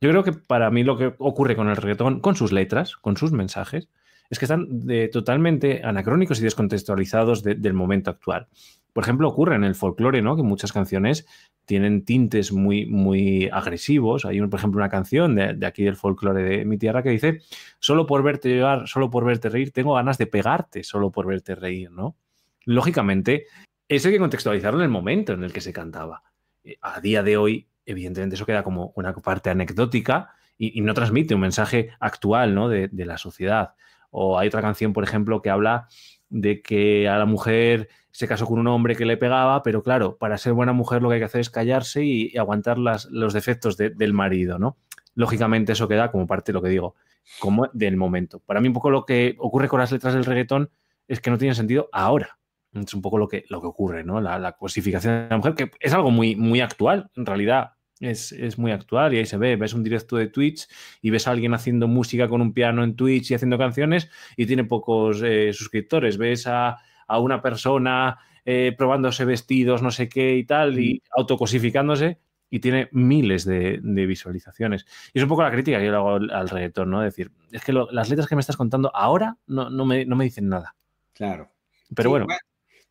Speaker 1: Yo creo que para mí lo que ocurre con el reggaetón, con sus letras, con sus mensajes, es que están totalmente anacrónicos y descontextualizados del momento actual. Por ejemplo, ocurre en el folclore, ¿no? Que muchas canciones tienen tintes muy, muy agresivos. Hay, por ejemplo, una canción de, aquí del folclore de mi tierra que dice: Solo por verte llorar, solo por verte reír, tengo ganas de pegarte solo por verte reír, ¿no? Lógicamente, eso hay que contextualizarlo en el momento en el que se cantaba. Eh, a día de hoy, evidentemente eso queda como una parte anecdótica y, no transmite un mensaje actual ¿no? de, la sociedad. O hay otra canción, por ejemplo, que habla de que a la mujer se casó con un hombre que le pegaba, pero claro, para ser buena mujer lo que hay que hacer es callarse y, aguantar los defectos del marido, ¿no? Lógicamente eso queda como parte de lo que digo, como del momento. Para mí un poco lo que ocurre con las letras del reggaetón es que no tienen sentido ahora. Es un poco lo que, lo que ocurre, ¿no? La, la cosificación de la mujer, que es algo muy, muy actual, en realidad es, es, muy actual y ahí se ve, ves un directo de Twitch y ves a alguien haciendo música con un piano en Twitch y haciendo canciones y tiene pocos eh, suscriptores, ves a, a una persona eh, probándose vestidos, no sé qué y tal, y autocosificándose y tiene miles de, de, visualizaciones. Y es un poco la crítica que yo le hago al, al reggaetón, ¿no? decir, es que lo, las letras que me estás contando ahora no, no, me, no me dicen nada.
Speaker 3: Claro.
Speaker 1: Pero sí, bueno.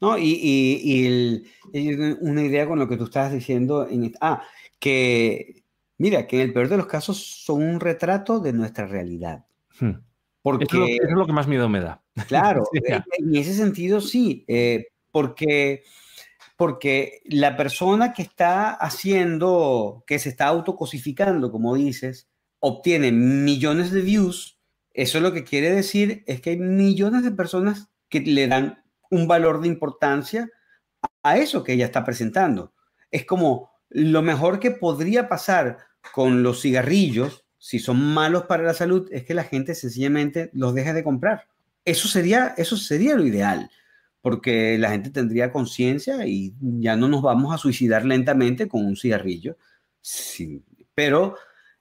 Speaker 3: No, y, y, y, el, una idea con lo que tú estabas diciendo. En, ah, que, mira, que en el peor de los casos son un retrato de nuestra realidad.
Speaker 1: Hmm. Porque, eso, es lo, eso es lo que más miedo me da.
Speaker 3: Claro, sí, en ese sentido sí, eh, porque, porque la persona que está haciendo, que se está autocosificando, como dices, obtiene millones de views, eso lo que quiere decir es que hay millones de personas que le dan un valor de importancia a eso que ella está presentando. Es como lo mejor que podría pasar con los cigarrillos, si son malos para la salud, es que la gente sencillamente los deje de comprar. Eso sería, eso sería lo ideal, porque la gente tendría conciencia y ya no nos vamos a suicidar lentamente con un cigarrillo. Sí, pero,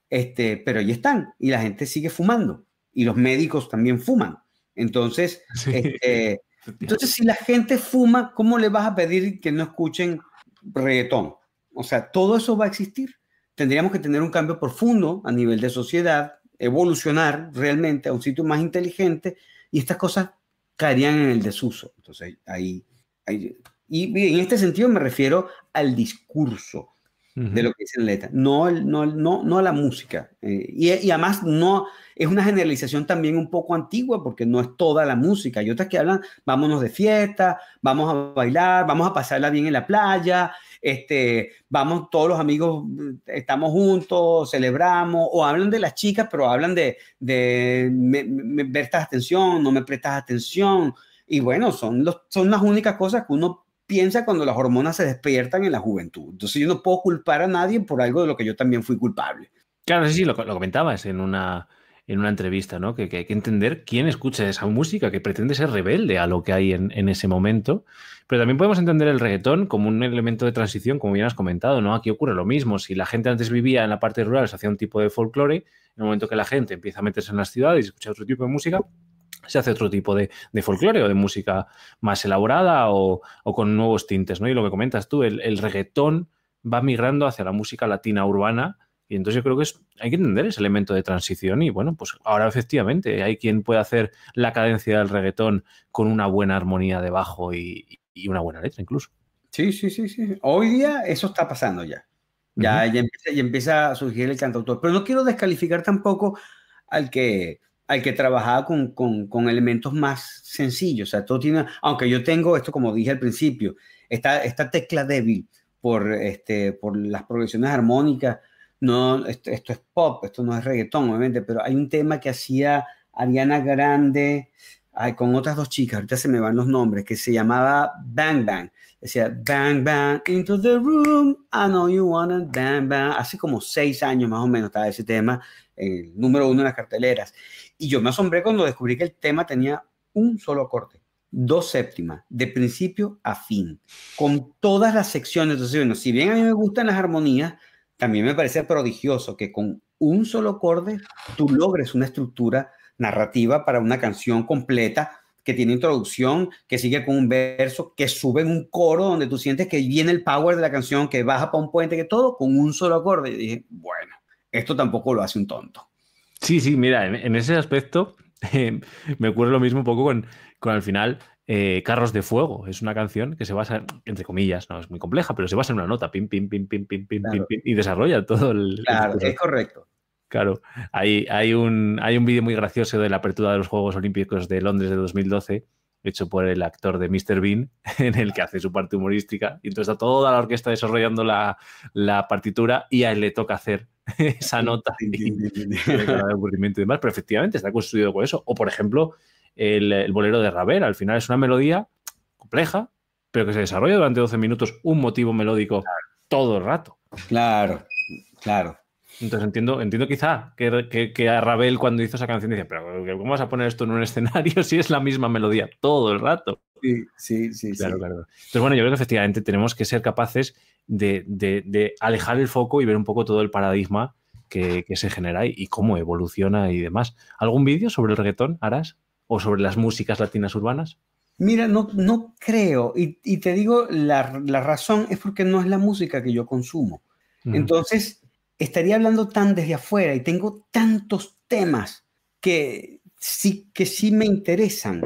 Speaker 3: este, pero ya están y la gente sigue fumando y los médicos también fuman. Entonces, sí. este, entonces, si la gente fuma, ¿cómo le vas a pedir que no escuchen reggaetón? O sea, todo eso va a existir. Tendríamos que tener un cambio profundo a nivel de sociedad, evolucionar realmente a un sitio más inteligente y estas cosas caerían en el desuso. Entonces, ahí, ahí y en este sentido me refiero al discurso uh -huh. de lo que dice la letra, no, no, no, no la música. Eh, y, y, además no es una generalización también un poco antigua porque no es toda la música. Hay otras que hablan, vámonos de fiesta, vamos a bailar, vamos a pasarla bien en la playa, este, vamos todos los amigos, estamos juntos, celebramos, o hablan de las chicas, pero hablan de, de me, me prestas atención, no me prestas atención. Y bueno, son, los, son las únicas cosas que uno piensa cuando las hormonas se despiertan en la juventud. Entonces yo no puedo culpar a nadie por algo de lo que yo también fui culpable.
Speaker 1: Claro, sí, sí, lo, comentabas en una, en una entrevista, ¿no? Que, que, hay que entender quién escucha esa música, que pretende ser rebelde a lo que hay en, en, ese momento. Pero también podemos entender el reggaetón como un elemento de transición, como bien has comentado, ¿no? Aquí ocurre lo mismo. Si la gente antes vivía en la parte rural, se hacía un tipo de folclore, en el momento que la gente empieza a meterse en las ciudades y escucha otro tipo de música, se hace otro tipo de, de folclore o de música más elaborada o, o, con nuevos tintes, ¿no? Y lo que comentas tú, el, el reggaetón va migrando hacia la música latina urbana, y entonces yo creo que es, hay que entender ese elemento de transición y bueno, pues ahora efectivamente hay quien puede hacer la cadencia del reggaetón con una buena armonía de bajo y, y una buena letra incluso.
Speaker 3: Sí, sí, sí, sí. Hoy día eso está pasando ya. Ya, uh -huh. ya, empieza, ya empieza a surgir el cantautor. Pero no quiero descalificar tampoco al que, al que trabajaba con, con, elementos más sencillos. O sea, todo tiene, aunque yo tengo esto, como dije al principio, esta, esta tecla débil por, este, por las progresiones armónicas no, esto, esto, es pop, esto no es reggaetón, obviamente, pero hay un tema que hacía Ariana Grande ay, con otras dos chicas, ahorita se me van los nombres, que se llamaba Bang Bang. Decía Bang Bang into the room, I know you wanna bang bang. Hace como seis años más o menos estaba ese tema, el número uno en las carteleras. Y yo me asombré cuando descubrí que el tema tenía un solo acorde dos séptimas, de principio a fin, con todas las secciones. Entonces, bueno, si bien a mí me gustan las armonías, también me parece prodigioso que con un solo acorde tú logres una estructura narrativa para una canción completa que tiene introducción, que sigue con un verso, que sube en un coro donde tú sientes que viene el power de la canción, que baja para un puente, que todo con un solo acorde. Y dije, bueno, esto tampoco lo hace un tonto.
Speaker 1: Sí, sí, mira, en, en ese aspecto eh, me ocurre lo mismo un poco con, con al final eh, Carros de Fuego. Es una canción que se basa, entre comillas, no es muy compleja, pero se basa en una nota, pim, pim, pim, pim, pim, pim, claro. pim, pim y desarrolla todo el.
Speaker 3: Claro, el... es correcto.
Speaker 1: Claro, hay, hay un, hay un vídeo muy gracioso de la apertura de los Juegos Olímpicos de Londres de 2012, hecho por el actor de Mr. Bean, en el que hace su parte humorística. Y entonces está toda la orquesta desarrollando la, la partitura y a él le toca hacer esa nota y, y demás, pero efectivamente está construido con eso. O, por ejemplo, el, el, bolero de Ravel. Al final es una melodía compleja, pero que se desarrolla durante 12 minutos un motivo melódico claro. todo el rato.
Speaker 3: Claro, claro.
Speaker 1: Entonces entiendo, entiendo quizá que, que, a Ravel cuando hizo esa canción dice, pero ¿cómo vas a poner esto en un escenario si es la misma melodía todo el rato?
Speaker 3: Sí, sí, sí.
Speaker 1: Claro, claro. Entonces, bueno, yo creo que efectivamente tenemos que ser capaces de, de, alejar el foco y ver un poco todo el paradigma que, que, se genera y, cómo evoluciona y demás. ¿Algún vídeo sobre el reggaetón harás? ¿O sobre las músicas latinas urbanas?
Speaker 3: Mira, no, no creo. Y, y te digo, la, la, razón es porque no es la música que yo consumo. Entonces, estaría hablando tan desde afuera y tengo tantos temas que sí, que sí me interesan,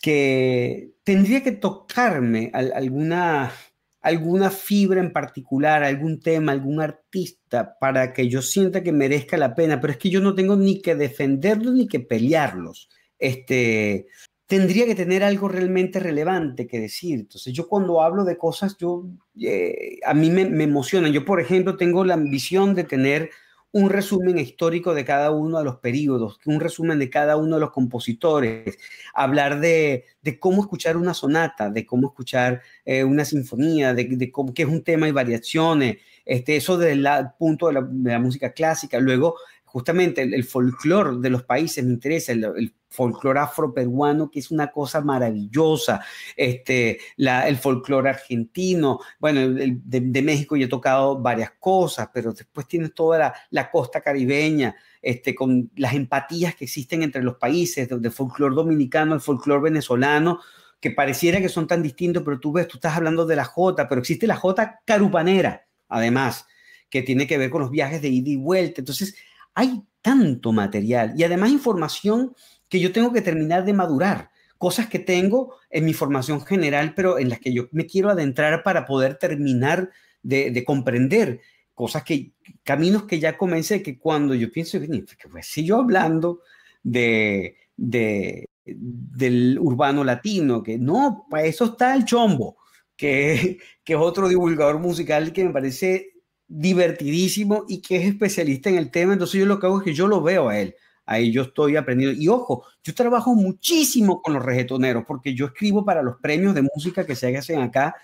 Speaker 3: que tendría que tocarme alguna, alguna fibra en particular, algún tema, algún artista para que yo sienta que merezca la pena, pero es que yo no tengo ni que defenderlos ni que pelearlos. Este, tendría que tener algo realmente relevante que decir. Entonces, yo cuando hablo de cosas, yo, eh, a mí me, me emocionan. Yo, por ejemplo, tengo la ambición de tener un resumen histórico de cada uno de los periodos, un resumen de cada uno de los compositores, hablar de, cómo escuchar una sonata, de cómo escuchar eh, una sinfonía, de, cómo, qué es un tema y variaciones, este, eso desde punto de la, de la música clásica, luego justamente el, folclore de los países me interesa, el, el folclore afroperuano, que es una cosa maravillosa, este, el folclore argentino, bueno, el, de, México yo he tocado varias cosas, pero después tienes toda la, costa caribeña, este, con las empatías que existen entre los países, del folclore dominicano, el folclore venezolano, que pareciera que son tan distintos, pero tú ves, tú estás hablando de la Jota, pero existe la Jota carupanera, además, que tiene que ver con los viajes de ida y vuelta. Entonces, hay tanto material y además información que yo tengo que terminar de madurar, cosas que tengo en mi formación general, pero en las que yo me quiero adentrar para poder terminar de, comprender cosas que, caminos que ya comencé, que cuando yo pienso, que pues, si yo hablando de, de, del urbano latino, que no, para eso está el chombo, que, que es otro divulgador musical que me parece divertidísimo y que es especialista en el tema. Entonces yo lo que hago es que yo lo veo a él. Ahí yo estoy aprendiendo. Y ojo, yo trabajo muchísimo con los reggaetoneros porque yo escribo para los premios de música que se hacen acá.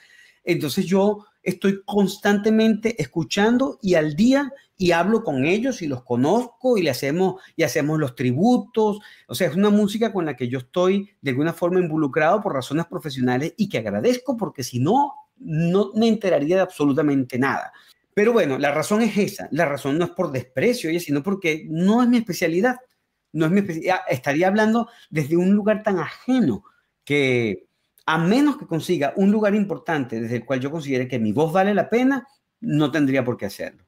Speaker 3: Entonces yo estoy constantemente escuchando y al día y hablo con ellos y los conozco y le hacemos y hacemos los tributos. O sea, es una música con la que yo estoy de alguna forma involucrado por razones profesionales y que agradezco porque si no, no me enteraría de absolutamente nada. Pero bueno, la razón es esa. La razón no es por desprecio, sino porque no es mi especialidad. No es mi especialidad. Estaría hablando desde un lugar tan ajeno que a menos que consiga un lugar importante desde el cual yo considere que mi voz vale la pena, no tendría por qué hacerlo.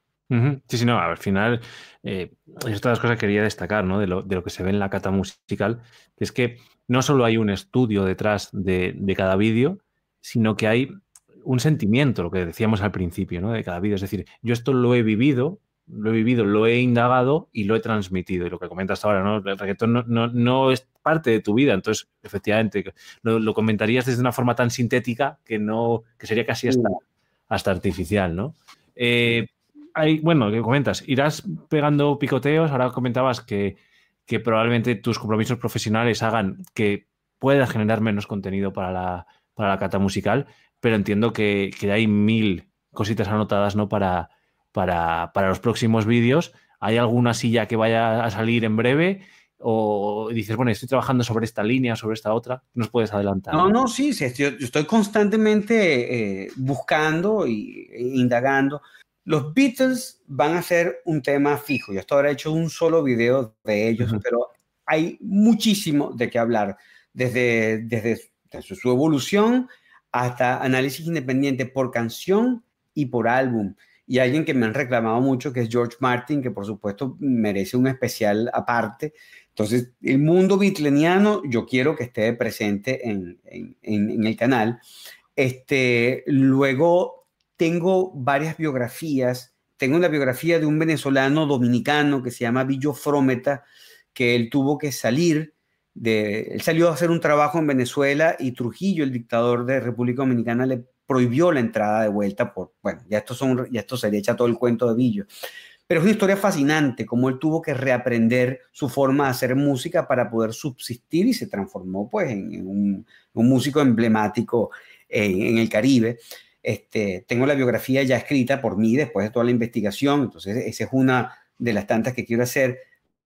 Speaker 1: Sí, sí, no, al final, eh, estas las cosas que quería destacar, ¿no? De lo, de lo, que se ve en la cata musical, es que no solo hay un estudio detrás de, de cada vídeo, sino que hay un sentimiento, lo que decíamos al principio, ¿no? De cada vídeo. Es decir, yo esto lo he vivido, lo he vivido, lo he indagado y lo he transmitido. Y lo que comentas ahora, ¿no? El reggaetón no, no, no es parte de tu vida. Entonces, efectivamente, lo, lo, comentarías desde una forma tan sintética que no, que sería casi hasta, hasta artificial, ¿no? Eh, hay, bueno, que comentas, irás pegando picoteos. Ahora comentabas que, que probablemente tus compromisos profesionales hagan que puedas generar menos contenido para la, para la cata musical pero entiendo que, que hay mil cositas anotadas ¿no? para, para, para los próximos vídeos. ¿Hay alguna silla que vaya a salir en breve? o dices, bueno, estoy trabajando sobre esta línea, sobre esta otra, nos puedes adelantar.
Speaker 3: No, no, sí, sí yo, estoy constantemente eh, buscando y, e indagando. Los Beatles van a ser un tema fijo. Yo hasta ahora he hecho un solo video de ellos, uh -huh. pero hay muchísimo de qué hablar, desde, desde, desde su evolución hasta análisis independiente por canción y por álbum. Y alguien que me han reclamado mucho, que es George Martin, que por supuesto merece un especial aparte. Entonces, el mundo bitleniano yo quiero que esté presente en, en, el canal. Este, luego tengo varias biografías. Tengo una biografía de un venezolano dominicano que se llama Villo Frometa, que él tuvo que salir de, él salió a hacer un trabajo en Venezuela y Trujillo, el dictador de República Dominicana, le prohibió la entrada de vuelta por, bueno, ya esto, son, ya esto sería echa todo el cuento de Villo. Pero es una historia fascinante, cómo él tuvo que reaprender su forma de hacer música para poder subsistir y se transformó pues en, un, músico emblemático en, en el Caribe. Este, tengo la biografía ya escrita por mí después de toda la investigación, entonces esa es una de las tantas que quiero hacer.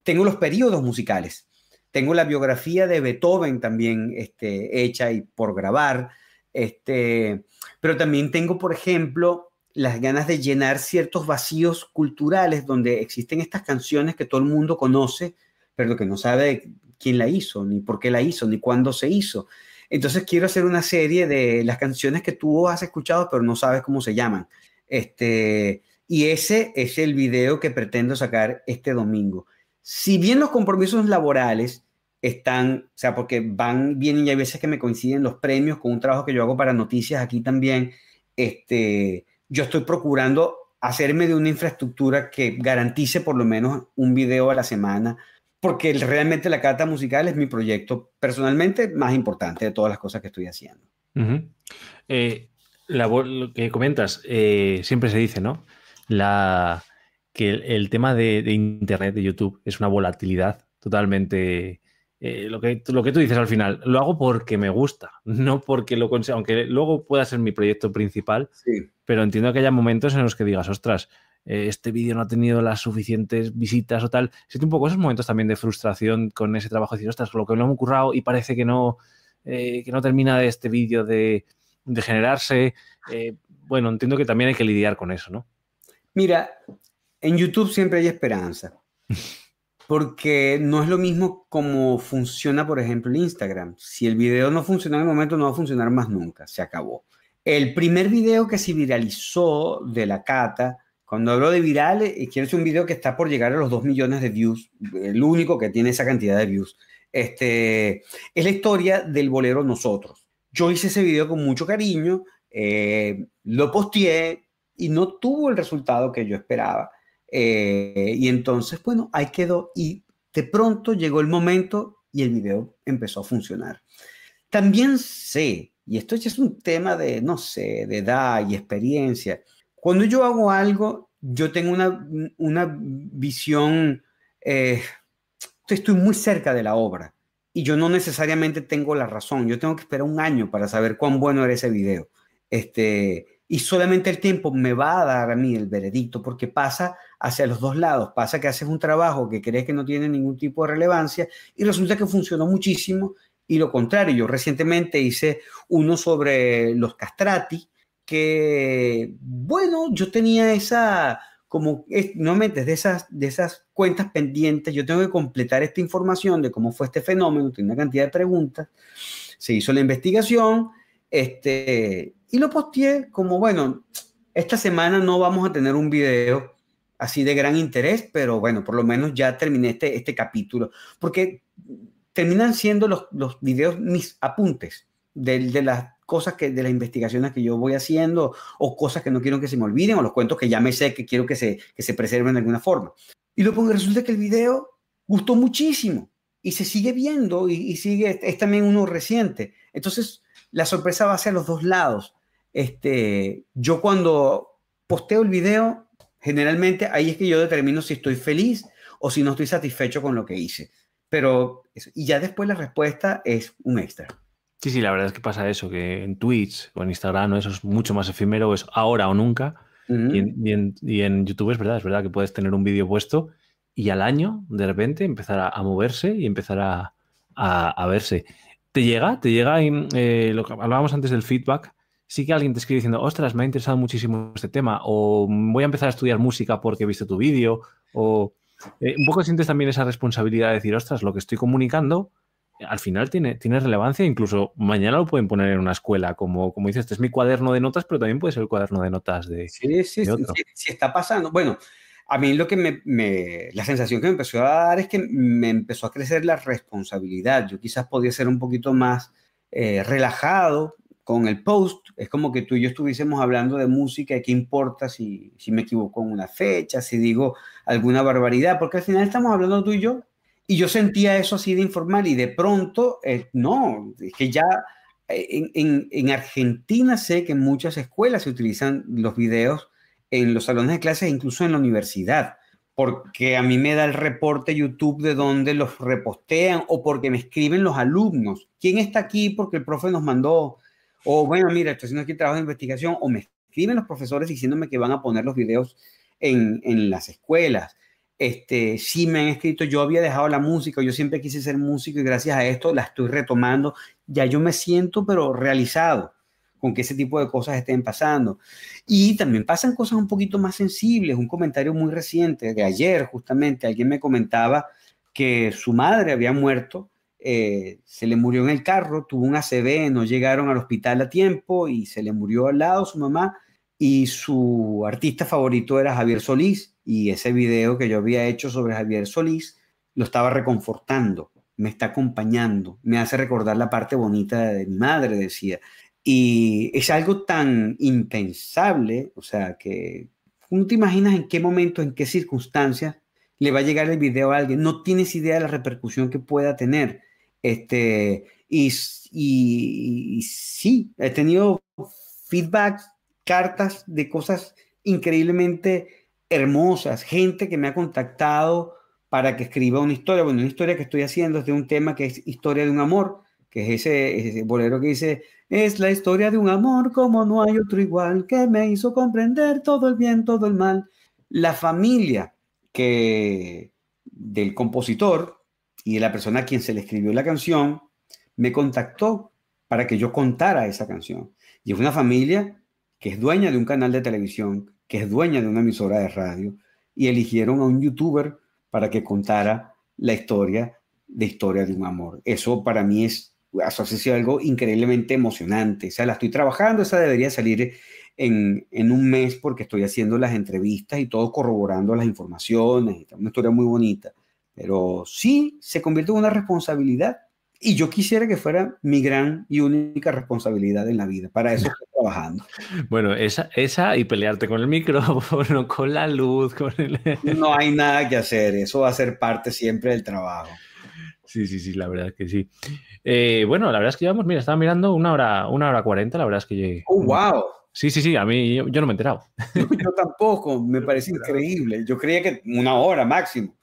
Speaker 3: Tengo los periodos musicales. Tengo la biografía de Beethoven también este, hecha y por grabar. Este, pero también tengo, por ejemplo, las ganas de llenar ciertos vacíos culturales donde existen estas canciones que todo el mundo conoce, pero que no sabe quién la hizo, ni por qué la hizo, ni cuándo se hizo. Entonces quiero hacer una serie de las canciones que tú has escuchado, pero no sabes cómo se llaman. Este, y ese es el video que pretendo sacar este domingo. Si bien los compromisos laborales están, o sea, porque van, vienen y hay veces que me coinciden los premios con un trabajo que yo hago para noticias aquí también, este, yo estoy procurando hacerme de una infraestructura que garantice por lo menos un video a la semana, porque realmente la carta musical es mi proyecto personalmente más importante de todas las cosas que estoy haciendo.
Speaker 1: Eh, lo que comentas, eh, siempre se dice, ¿no? La, que el, tema de, de, Internet, de YouTube, es una volatilidad totalmente eh, lo, que, lo que tú dices al final, lo hago porque me gusta, no porque lo consiga, aunque luego pueda ser mi proyecto principal, pero entiendo que haya momentos en los que digas, ostras, eh, este vídeo no ha tenido las suficientes visitas o tal. Siento un poco esos momentos también de frustración con ese trabajo, decir, ostras, lo que me ha ocurrido y parece que no, eh, que no termina este vídeo de, de, generarse. bueno, entiendo que también hay que lidiar con eso, ¿no?
Speaker 3: Mira, en YouTube siempre hay esperanza. porque no es lo mismo como funciona, por ejemplo, Instagram. Si el video no funciona en el momento, no va a funcionar más nunca, se acabó. El primer video que se viralizó de la cata, cuando hablo de viral, eh, quiero decir un video que está por llegar a los 2 millones de views, el único que tiene esa cantidad de views. Este, es la historia del bolero Nosotros. Yo hice ese video con mucho cariño, eh, lo posteé y no tuvo el resultado que yo esperaba. Eh, y entonces, bueno, ahí quedó y de pronto llegó el momento y el video empezó a funcionar. También sé, y esto ya es un tema de, no sé, de edad y experiencia, cuando yo hago algo, yo tengo una, una visión, eh, estoy muy cerca de la obra y yo no necesariamente tengo la razón, yo tengo que esperar un año para saber cuán bueno era ese video. Este, y solamente el tiempo me va a dar a mí el veredicto porque pasa hacia los dos lados. Pasa que haces un trabajo que crees que no tiene ningún tipo de relevancia y resulta que funcionó muchísimo y lo contrario. Yo recientemente hice uno sobre los castrati que, bueno, yo tenía esa, como, nuevamente, de esas, de esas cuentas pendientes, yo tengo que completar esta información de cómo fue este fenómeno, tiene una cantidad de preguntas, se hizo la investigación, este, y lo posteé como, bueno, esta semana no vamos a tener un video así de gran interés, pero bueno, por lo menos ya terminé este, este capítulo, porque terminan siendo los, los videos mis apuntes de, de, las cosas que, de las investigaciones que yo voy haciendo, o cosas que no quiero que se me olviden, o los cuentos que ya me sé que quiero que se, que se preserven de alguna forma. Y pongo, resulta que el video gustó muchísimo y se sigue viendo y, y sigue, es también uno reciente. Entonces, la sorpresa va hacia los dos lados. Este, yo cuando posteo el video, generalmente ahí es que yo determino si estoy feliz o si no estoy satisfecho con lo que hice. Pero, y ya después la respuesta es un extra.
Speaker 1: Sí, sí, la verdad es que pasa eso, que en Twitch o en Instagram eso es mucho más efímero, es ahora o nunca. y, en, YouTube es verdad, es verdad que puedes tener un vídeo puesto y al año de repente empezar a, moverse y empezar a, a, verse. ¿Te llega? ¿Te llega? Eh, lo que hablábamos antes del feedback sí que alguien te escribe diciendo, ostras, me ha interesado muchísimo este tema, o voy a empezar a estudiar música porque he visto tu vídeo, o eh, un poco sientes también esa responsabilidad de decir, ostras, lo que estoy comunicando al final tiene, tiene relevancia, incluso mañana lo pueden poner en una escuela, como, como dices, este es mi cuaderno de notas, pero también puede ser el cuaderno de notas de...
Speaker 3: Sí, sí, sí, sí, está pasando. Bueno, a mí lo que me, la sensación que me empezó a dar es que me empezó a crecer la responsabilidad. Yo quizás podía ser un poquito más eh, relajado con el post, es como que tú y yo estuviésemos hablando de música y qué importa si, si me equivoco en una fecha, si digo alguna barbaridad, porque al final estamos hablando tú y yo. Y yo sentía eso así de informal y de pronto, eh, no, es que ya eh, en, en, en, Argentina sé que en muchas escuelas se utilizan los videos en los salones de clases, incluso en la universidad, porque a mí me da el reporte YouTube de donde los repostean o porque me escriben los alumnos. ¿Quién está aquí? Porque el profe nos mandó o bueno, mira, estoy haciendo aquí trabajo de investigación, o me escriben los profesores diciéndome que van a poner los videos en, en las escuelas. este, sí me han escrito, yo había dejado la música, yo siempre quise ser músico y gracias a esto la estoy retomando. Ya yo me siento, pero realizado con que ese tipo de cosas estén pasando. Y también pasan cosas un poquito más sensibles. Un comentario muy reciente de ayer, justamente, alguien me comentaba que su madre había muerto, eh, se le murió en el carro, tuvo un ACV, no llegaron al hospital a tiempo y se le murió al lado su mamá. Y su artista favorito era Javier Solís. Y ese video que yo había hecho sobre Javier Solís lo estaba reconfortando, me está acompañando, me hace recordar la parte bonita de mi madre, decía. Y es algo tan impensable, o sea, que no te imaginas en qué momento, en qué circunstancias le va a llegar el video a alguien. No tienes idea de la repercusión que pueda tener. Este, y, y, sí, he tenido feedbacks, cartas de cosas increíblemente hermosas, gente que me ha contactado para que escriba una historia. Bueno, una historia que estoy haciendo es de un tema que es historia de un amor, que es ese, ese bolero que dice es la historia de un amor como no hay otro igual, que me hizo comprender todo el bien, todo el mal. La familia que del compositor y la persona a quien se le escribió la canción me contactó para que yo contara esa canción. Y es una familia que es dueña de un canal de televisión, que es dueña de una emisora de radio, y eligieron a un youtuber para que contara la historia de historia de un amor. Eso para mí es sido algo increíblemente emocionante. O sea, la estoy trabajando, esa debería salir en, en, un mes porque estoy haciendo las entrevistas y todo corroborando las informaciones. Una historia muy bonita. Pero sí, se convierte en una responsabilidad. Y yo quisiera que fuera mi gran y única responsabilidad en la vida. Para eso estoy trabajando.
Speaker 1: Bueno, esa, esa y pelearte con el micrófono, con la luz, con el...
Speaker 3: No hay nada que hacer. Eso va a ser parte siempre del trabajo.
Speaker 1: Sí, sí, sí, la verdad es que sí. Eh, bueno, la verdad es que llevamos, mira, estaba mirando una hora, una hora cuarenta, la verdad es que...
Speaker 3: ¡Oh, wow!
Speaker 1: Sí, sí, sí, a mí yo, no me he enterado.
Speaker 3: Yo, tampoco, me parece increíble. Yo creía que una hora máximo.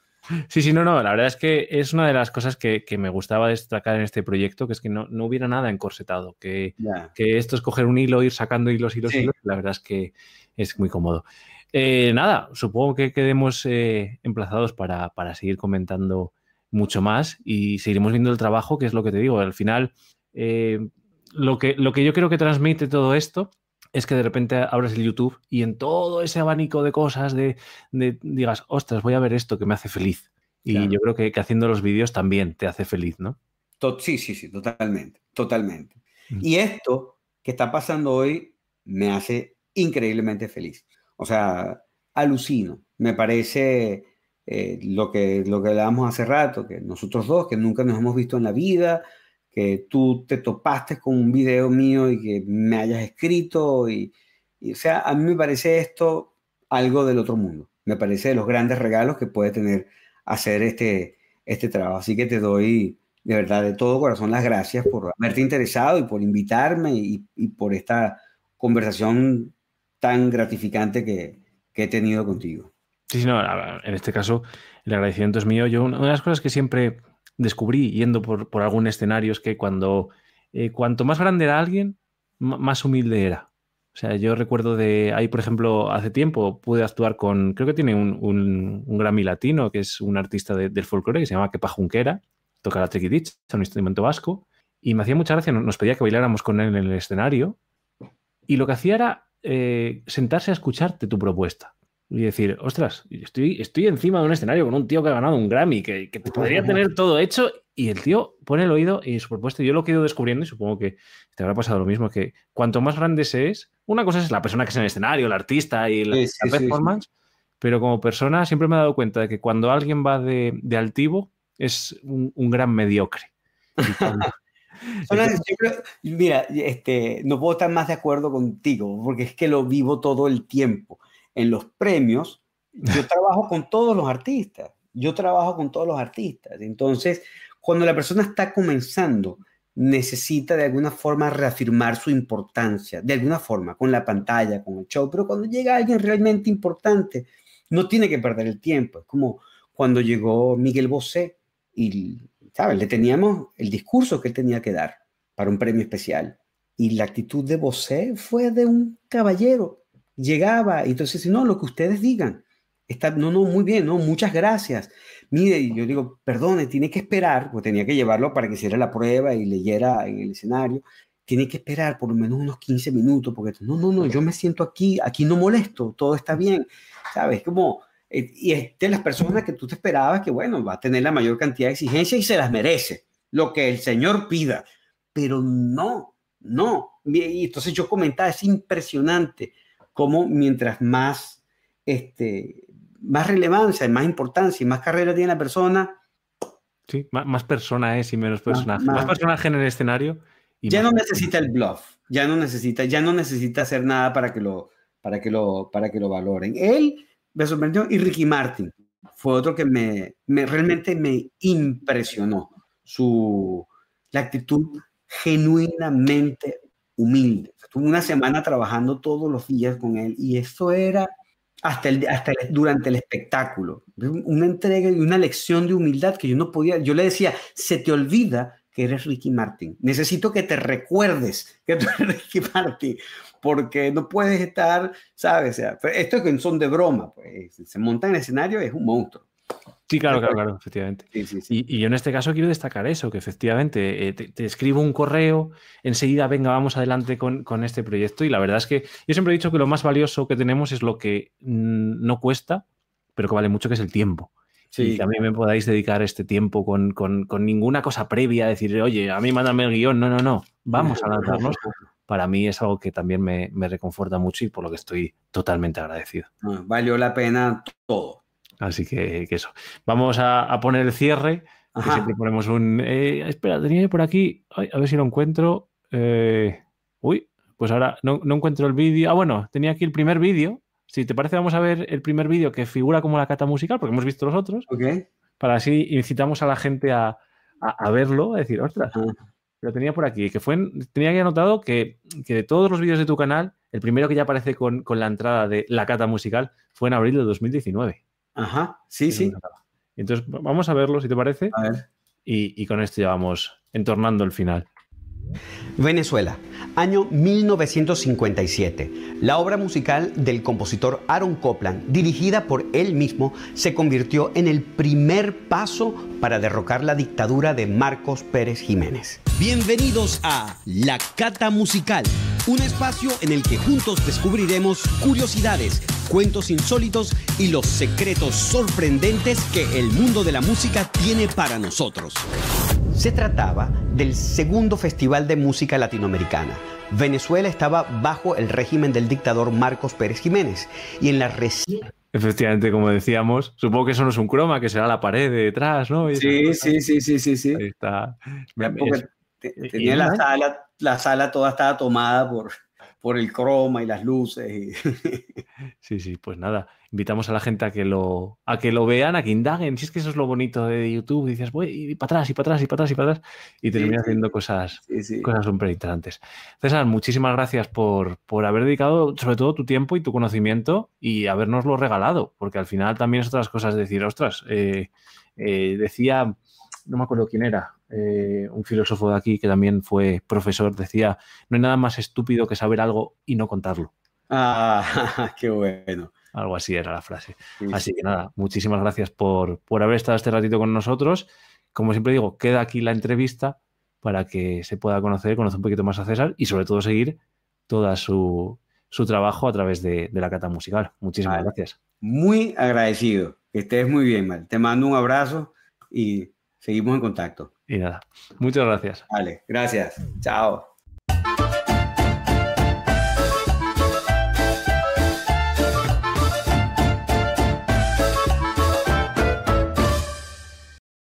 Speaker 1: Sí, sí, no, no, la verdad es que es una de las cosas que, me gustaba destacar en este proyecto, que es que no, no hubiera nada encorsetado, que, que, esto es coger un hilo, ir sacando hilos, hilos, hilos, la verdad es que es muy cómodo. Eh, nada, supongo que quedemos eh, emplazados para, para seguir comentando mucho más y seguiremos viendo el trabajo, que es lo que te digo. Al final, eh, lo, que, lo que yo creo que transmite todo esto es que de repente abres el YouTube y en todo ese abanico de cosas de, digas, ostras, voy a ver esto que me hace feliz. Y yo creo que, haciendo los vídeos también te hace feliz, ¿no?
Speaker 3: Sí, sí, sí, totalmente, totalmente. Mm. Y esto que está pasando hoy me hace increíblemente feliz. O sea, alucino. Me parece eh, lo, que, lo que hablábamos hace rato, que nosotros dos, que nunca nos hemos visto en la vida, que tú te topaste con un video mío y que me hayas escrito. Y, o sea, a mí me parece esto algo del otro mundo. Me parece de los grandes regalos que puede tener hacer este, este trabajo. Así que te doy de verdad de todo corazón las gracias por haberte interesado y por invitarme y, y por esta conversación tan gratificante que, que he tenido contigo.
Speaker 1: Sí, sí, no, en este caso el agradecimiento es mío. Yo, una de las cosas que siempre descubrí yendo por, algún escenario es que cuando eh, cuanto más grande era alguien, más humilde era. O sea, yo recuerdo de ahí, por ejemplo, hace tiempo pude actuar con, creo que tiene un, un, Grammy latino, que es un artista del folclore que se llama Kepa Junquera, toca la triquitich, es un instrumento vasco, y me hacía mucha gracia, nos pedía que bailáramos con él en el escenario, y lo que hacía era eh, sentarse a escucharte tu propuesta y decir, ostras, estoy, estoy encima de un escenario con un tío que ha ganado un Grammy, que, que podría tener todo hecho, y el tío pone el oído y su propuesta, yo lo he ido descubriendo, y supongo que te habrá pasado lo mismo, que cuanto más grande se es, una cosa es la persona que es en el escenario, el artista y la, performance, pero como persona siempre me he dado cuenta de que cuando alguien va de, de altivo, es un, gran mediocre.
Speaker 3: mira, este, no puedo estar más de acuerdo contigo, porque es que lo vivo todo el tiempo en los premios, yo trabajo con todos los artistas, yo trabajo con todos los artistas. Entonces, cuando la persona está comenzando, necesita de alguna forma reafirmar su importancia, de alguna forma, con la pantalla, con el show, pero cuando llega alguien realmente importante, no tiene que perder el tiempo. Es como cuando llegó Miguel Bosé y, ¿sabes? Le teníamos el discurso que él tenía que dar para un premio especial. Y la actitud de Bosé fue de un caballero llegaba y entonces, no, lo que ustedes digan. está, no, no, muy bien, no, muchas gracias. Mire, yo digo, perdone, tiene que esperar, pues tenía que llevarlo para que hiciera la prueba y leyera en el escenario. Tiene que esperar por lo menos unos 15 minutos, porque no, no, no, yo me siento aquí, aquí no molesto, todo está bien, ¿sabes? Como, eh, y es de las personas que tú te esperabas que, bueno, va a tener la mayor cantidad de exigencias y se las merece, lo que el Señor pida, pero no, no. Y entonces yo comentaba, es impresionante cómo mientras más, este, más relevancia, más importancia y más carrera tiene la persona.
Speaker 1: Sí, más, persona es y menos personaje. Más, personaje en el escenario.
Speaker 3: Y ya no necesita el bluff, ya no necesita, ya no necesita hacer nada para que lo, para que lo, para que lo valoren. Él me sorprendió y Ricky Martin fue otro que me, me realmente me impresionó. Su, la actitud genuinamente humilde. Estuve una semana trabajando todos los días con él y eso era hasta, el, hasta durante el espectáculo. Una entrega y una lección de humildad que yo no podía. Yo le decía, se te olvida que eres Ricky Martin. Necesito que te recuerdes que tú eres Ricky Martin, porque no puedes estar, ¿sabes? esto es que son de broma, pues se monta en el escenario, es un monstruo.
Speaker 1: Sí, claro, claro, claro, efectivamente. Y, yo en este caso quiero destacar eso, que efectivamente eh, te, escribo un correo, enseguida venga, vamos adelante con, este proyecto. Y la verdad es que yo siempre he dicho que lo más valioso que tenemos es lo que mm, no cuesta, pero que vale mucho, que es el tiempo. Sí. Y que a mí me podáis dedicar este tiempo con, ninguna cosa previa, decir, oye, a mí mándame el guion. No, no, no, vamos a lanzarnos. Para mí es algo que también me, reconforta mucho y por lo que estoy totalmente agradecido.
Speaker 3: Ah, valió la pena todo.
Speaker 1: Así que, eso. Vamos a, poner el cierre. siempre ponemos un. Eh, espera, tenía por aquí. a ver si lo encuentro. Eh, uy, pues ahora no, encuentro el vídeo. Ah, bueno, tenía aquí el primer vídeo. Si te parece, vamos a ver el primer vídeo que figura como la cata musical, porque hemos visto los otros.
Speaker 3: Ok.
Speaker 1: Para así incitamos a la gente a, verlo, a decir, ostras, lo tenía por aquí. Que fue, tenía que anotado que, que, de todos los vídeos de tu canal, el primero que ya aparece con, con la entrada de la cata musical fue en abril de 2019.
Speaker 3: Ajá, sí, sí.
Speaker 1: Entonces, vamos a verlo, si te parece.
Speaker 3: A ver.
Speaker 1: Y, con esto ya vamos entornando el final.
Speaker 2: Venezuela, año 1957. La obra musical del compositor Aaron Copland, dirigida por él mismo, se convirtió en el primer paso para derrocar la dictadura de Marcos Pérez Jiménez. Bienvenidos a La Cata Musical, un espacio en el que juntos descubriremos curiosidades cuentos insólitos y los secretos sorprendentes que el mundo de la música tiene para nosotros. Se trataba del segundo Festival de Música Latinoamericana. Venezuela estaba bajo el régimen del dictador Marcos Pérez Jiménez y en la reciente
Speaker 1: Efectivamente, como decíamos, supongo que eso no es un croma, que será la pared de detrás, ¿no?
Speaker 3: Sí, sí, sí, sí, sí, sí.
Speaker 1: Ahí está.
Speaker 3: tenía la sala, la sala toda estaba tomada por, por el croma y las luces.
Speaker 1: Sí, sí, pues nada, invitamos a la gente a que lo, a que lo vean, a que indaguen. Si es que eso es lo bonito de YouTube, dices, voy y para atrás y para atrás y para atrás y para atrás, y terminas haciendo cosas, cosas súper interesantes. César, muchísimas gracias por, por haber dedicado sobre todo tu tiempo y tu conocimiento y habernoslo regalado, porque al final también es otras cosas decir, ostras, eh, eh, decía, no me acuerdo quién era, eh, un filósofo de aquí que también fue profesor, decía, no hay nada más estúpido que saber algo y no contarlo.
Speaker 3: Ah, qué bueno.
Speaker 1: Algo así era la frase. así que nada, muchísimas gracias por, por haber estado este ratito con nosotros. Como siempre digo, queda aquí la entrevista para que se pueda conocer, conocer un poquito más a César y sobre todo seguir toda su, su trabajo a través de, la cata musical. Muchísimas gracias.
Speaker 3: Muy agradecido. Que estés muy bien, Mal. Te mando un abrazo y seguimos en contacto.
Speaker 1: Y nada, muchas gracias.
Speaker 3: Vale, gracias. Chao.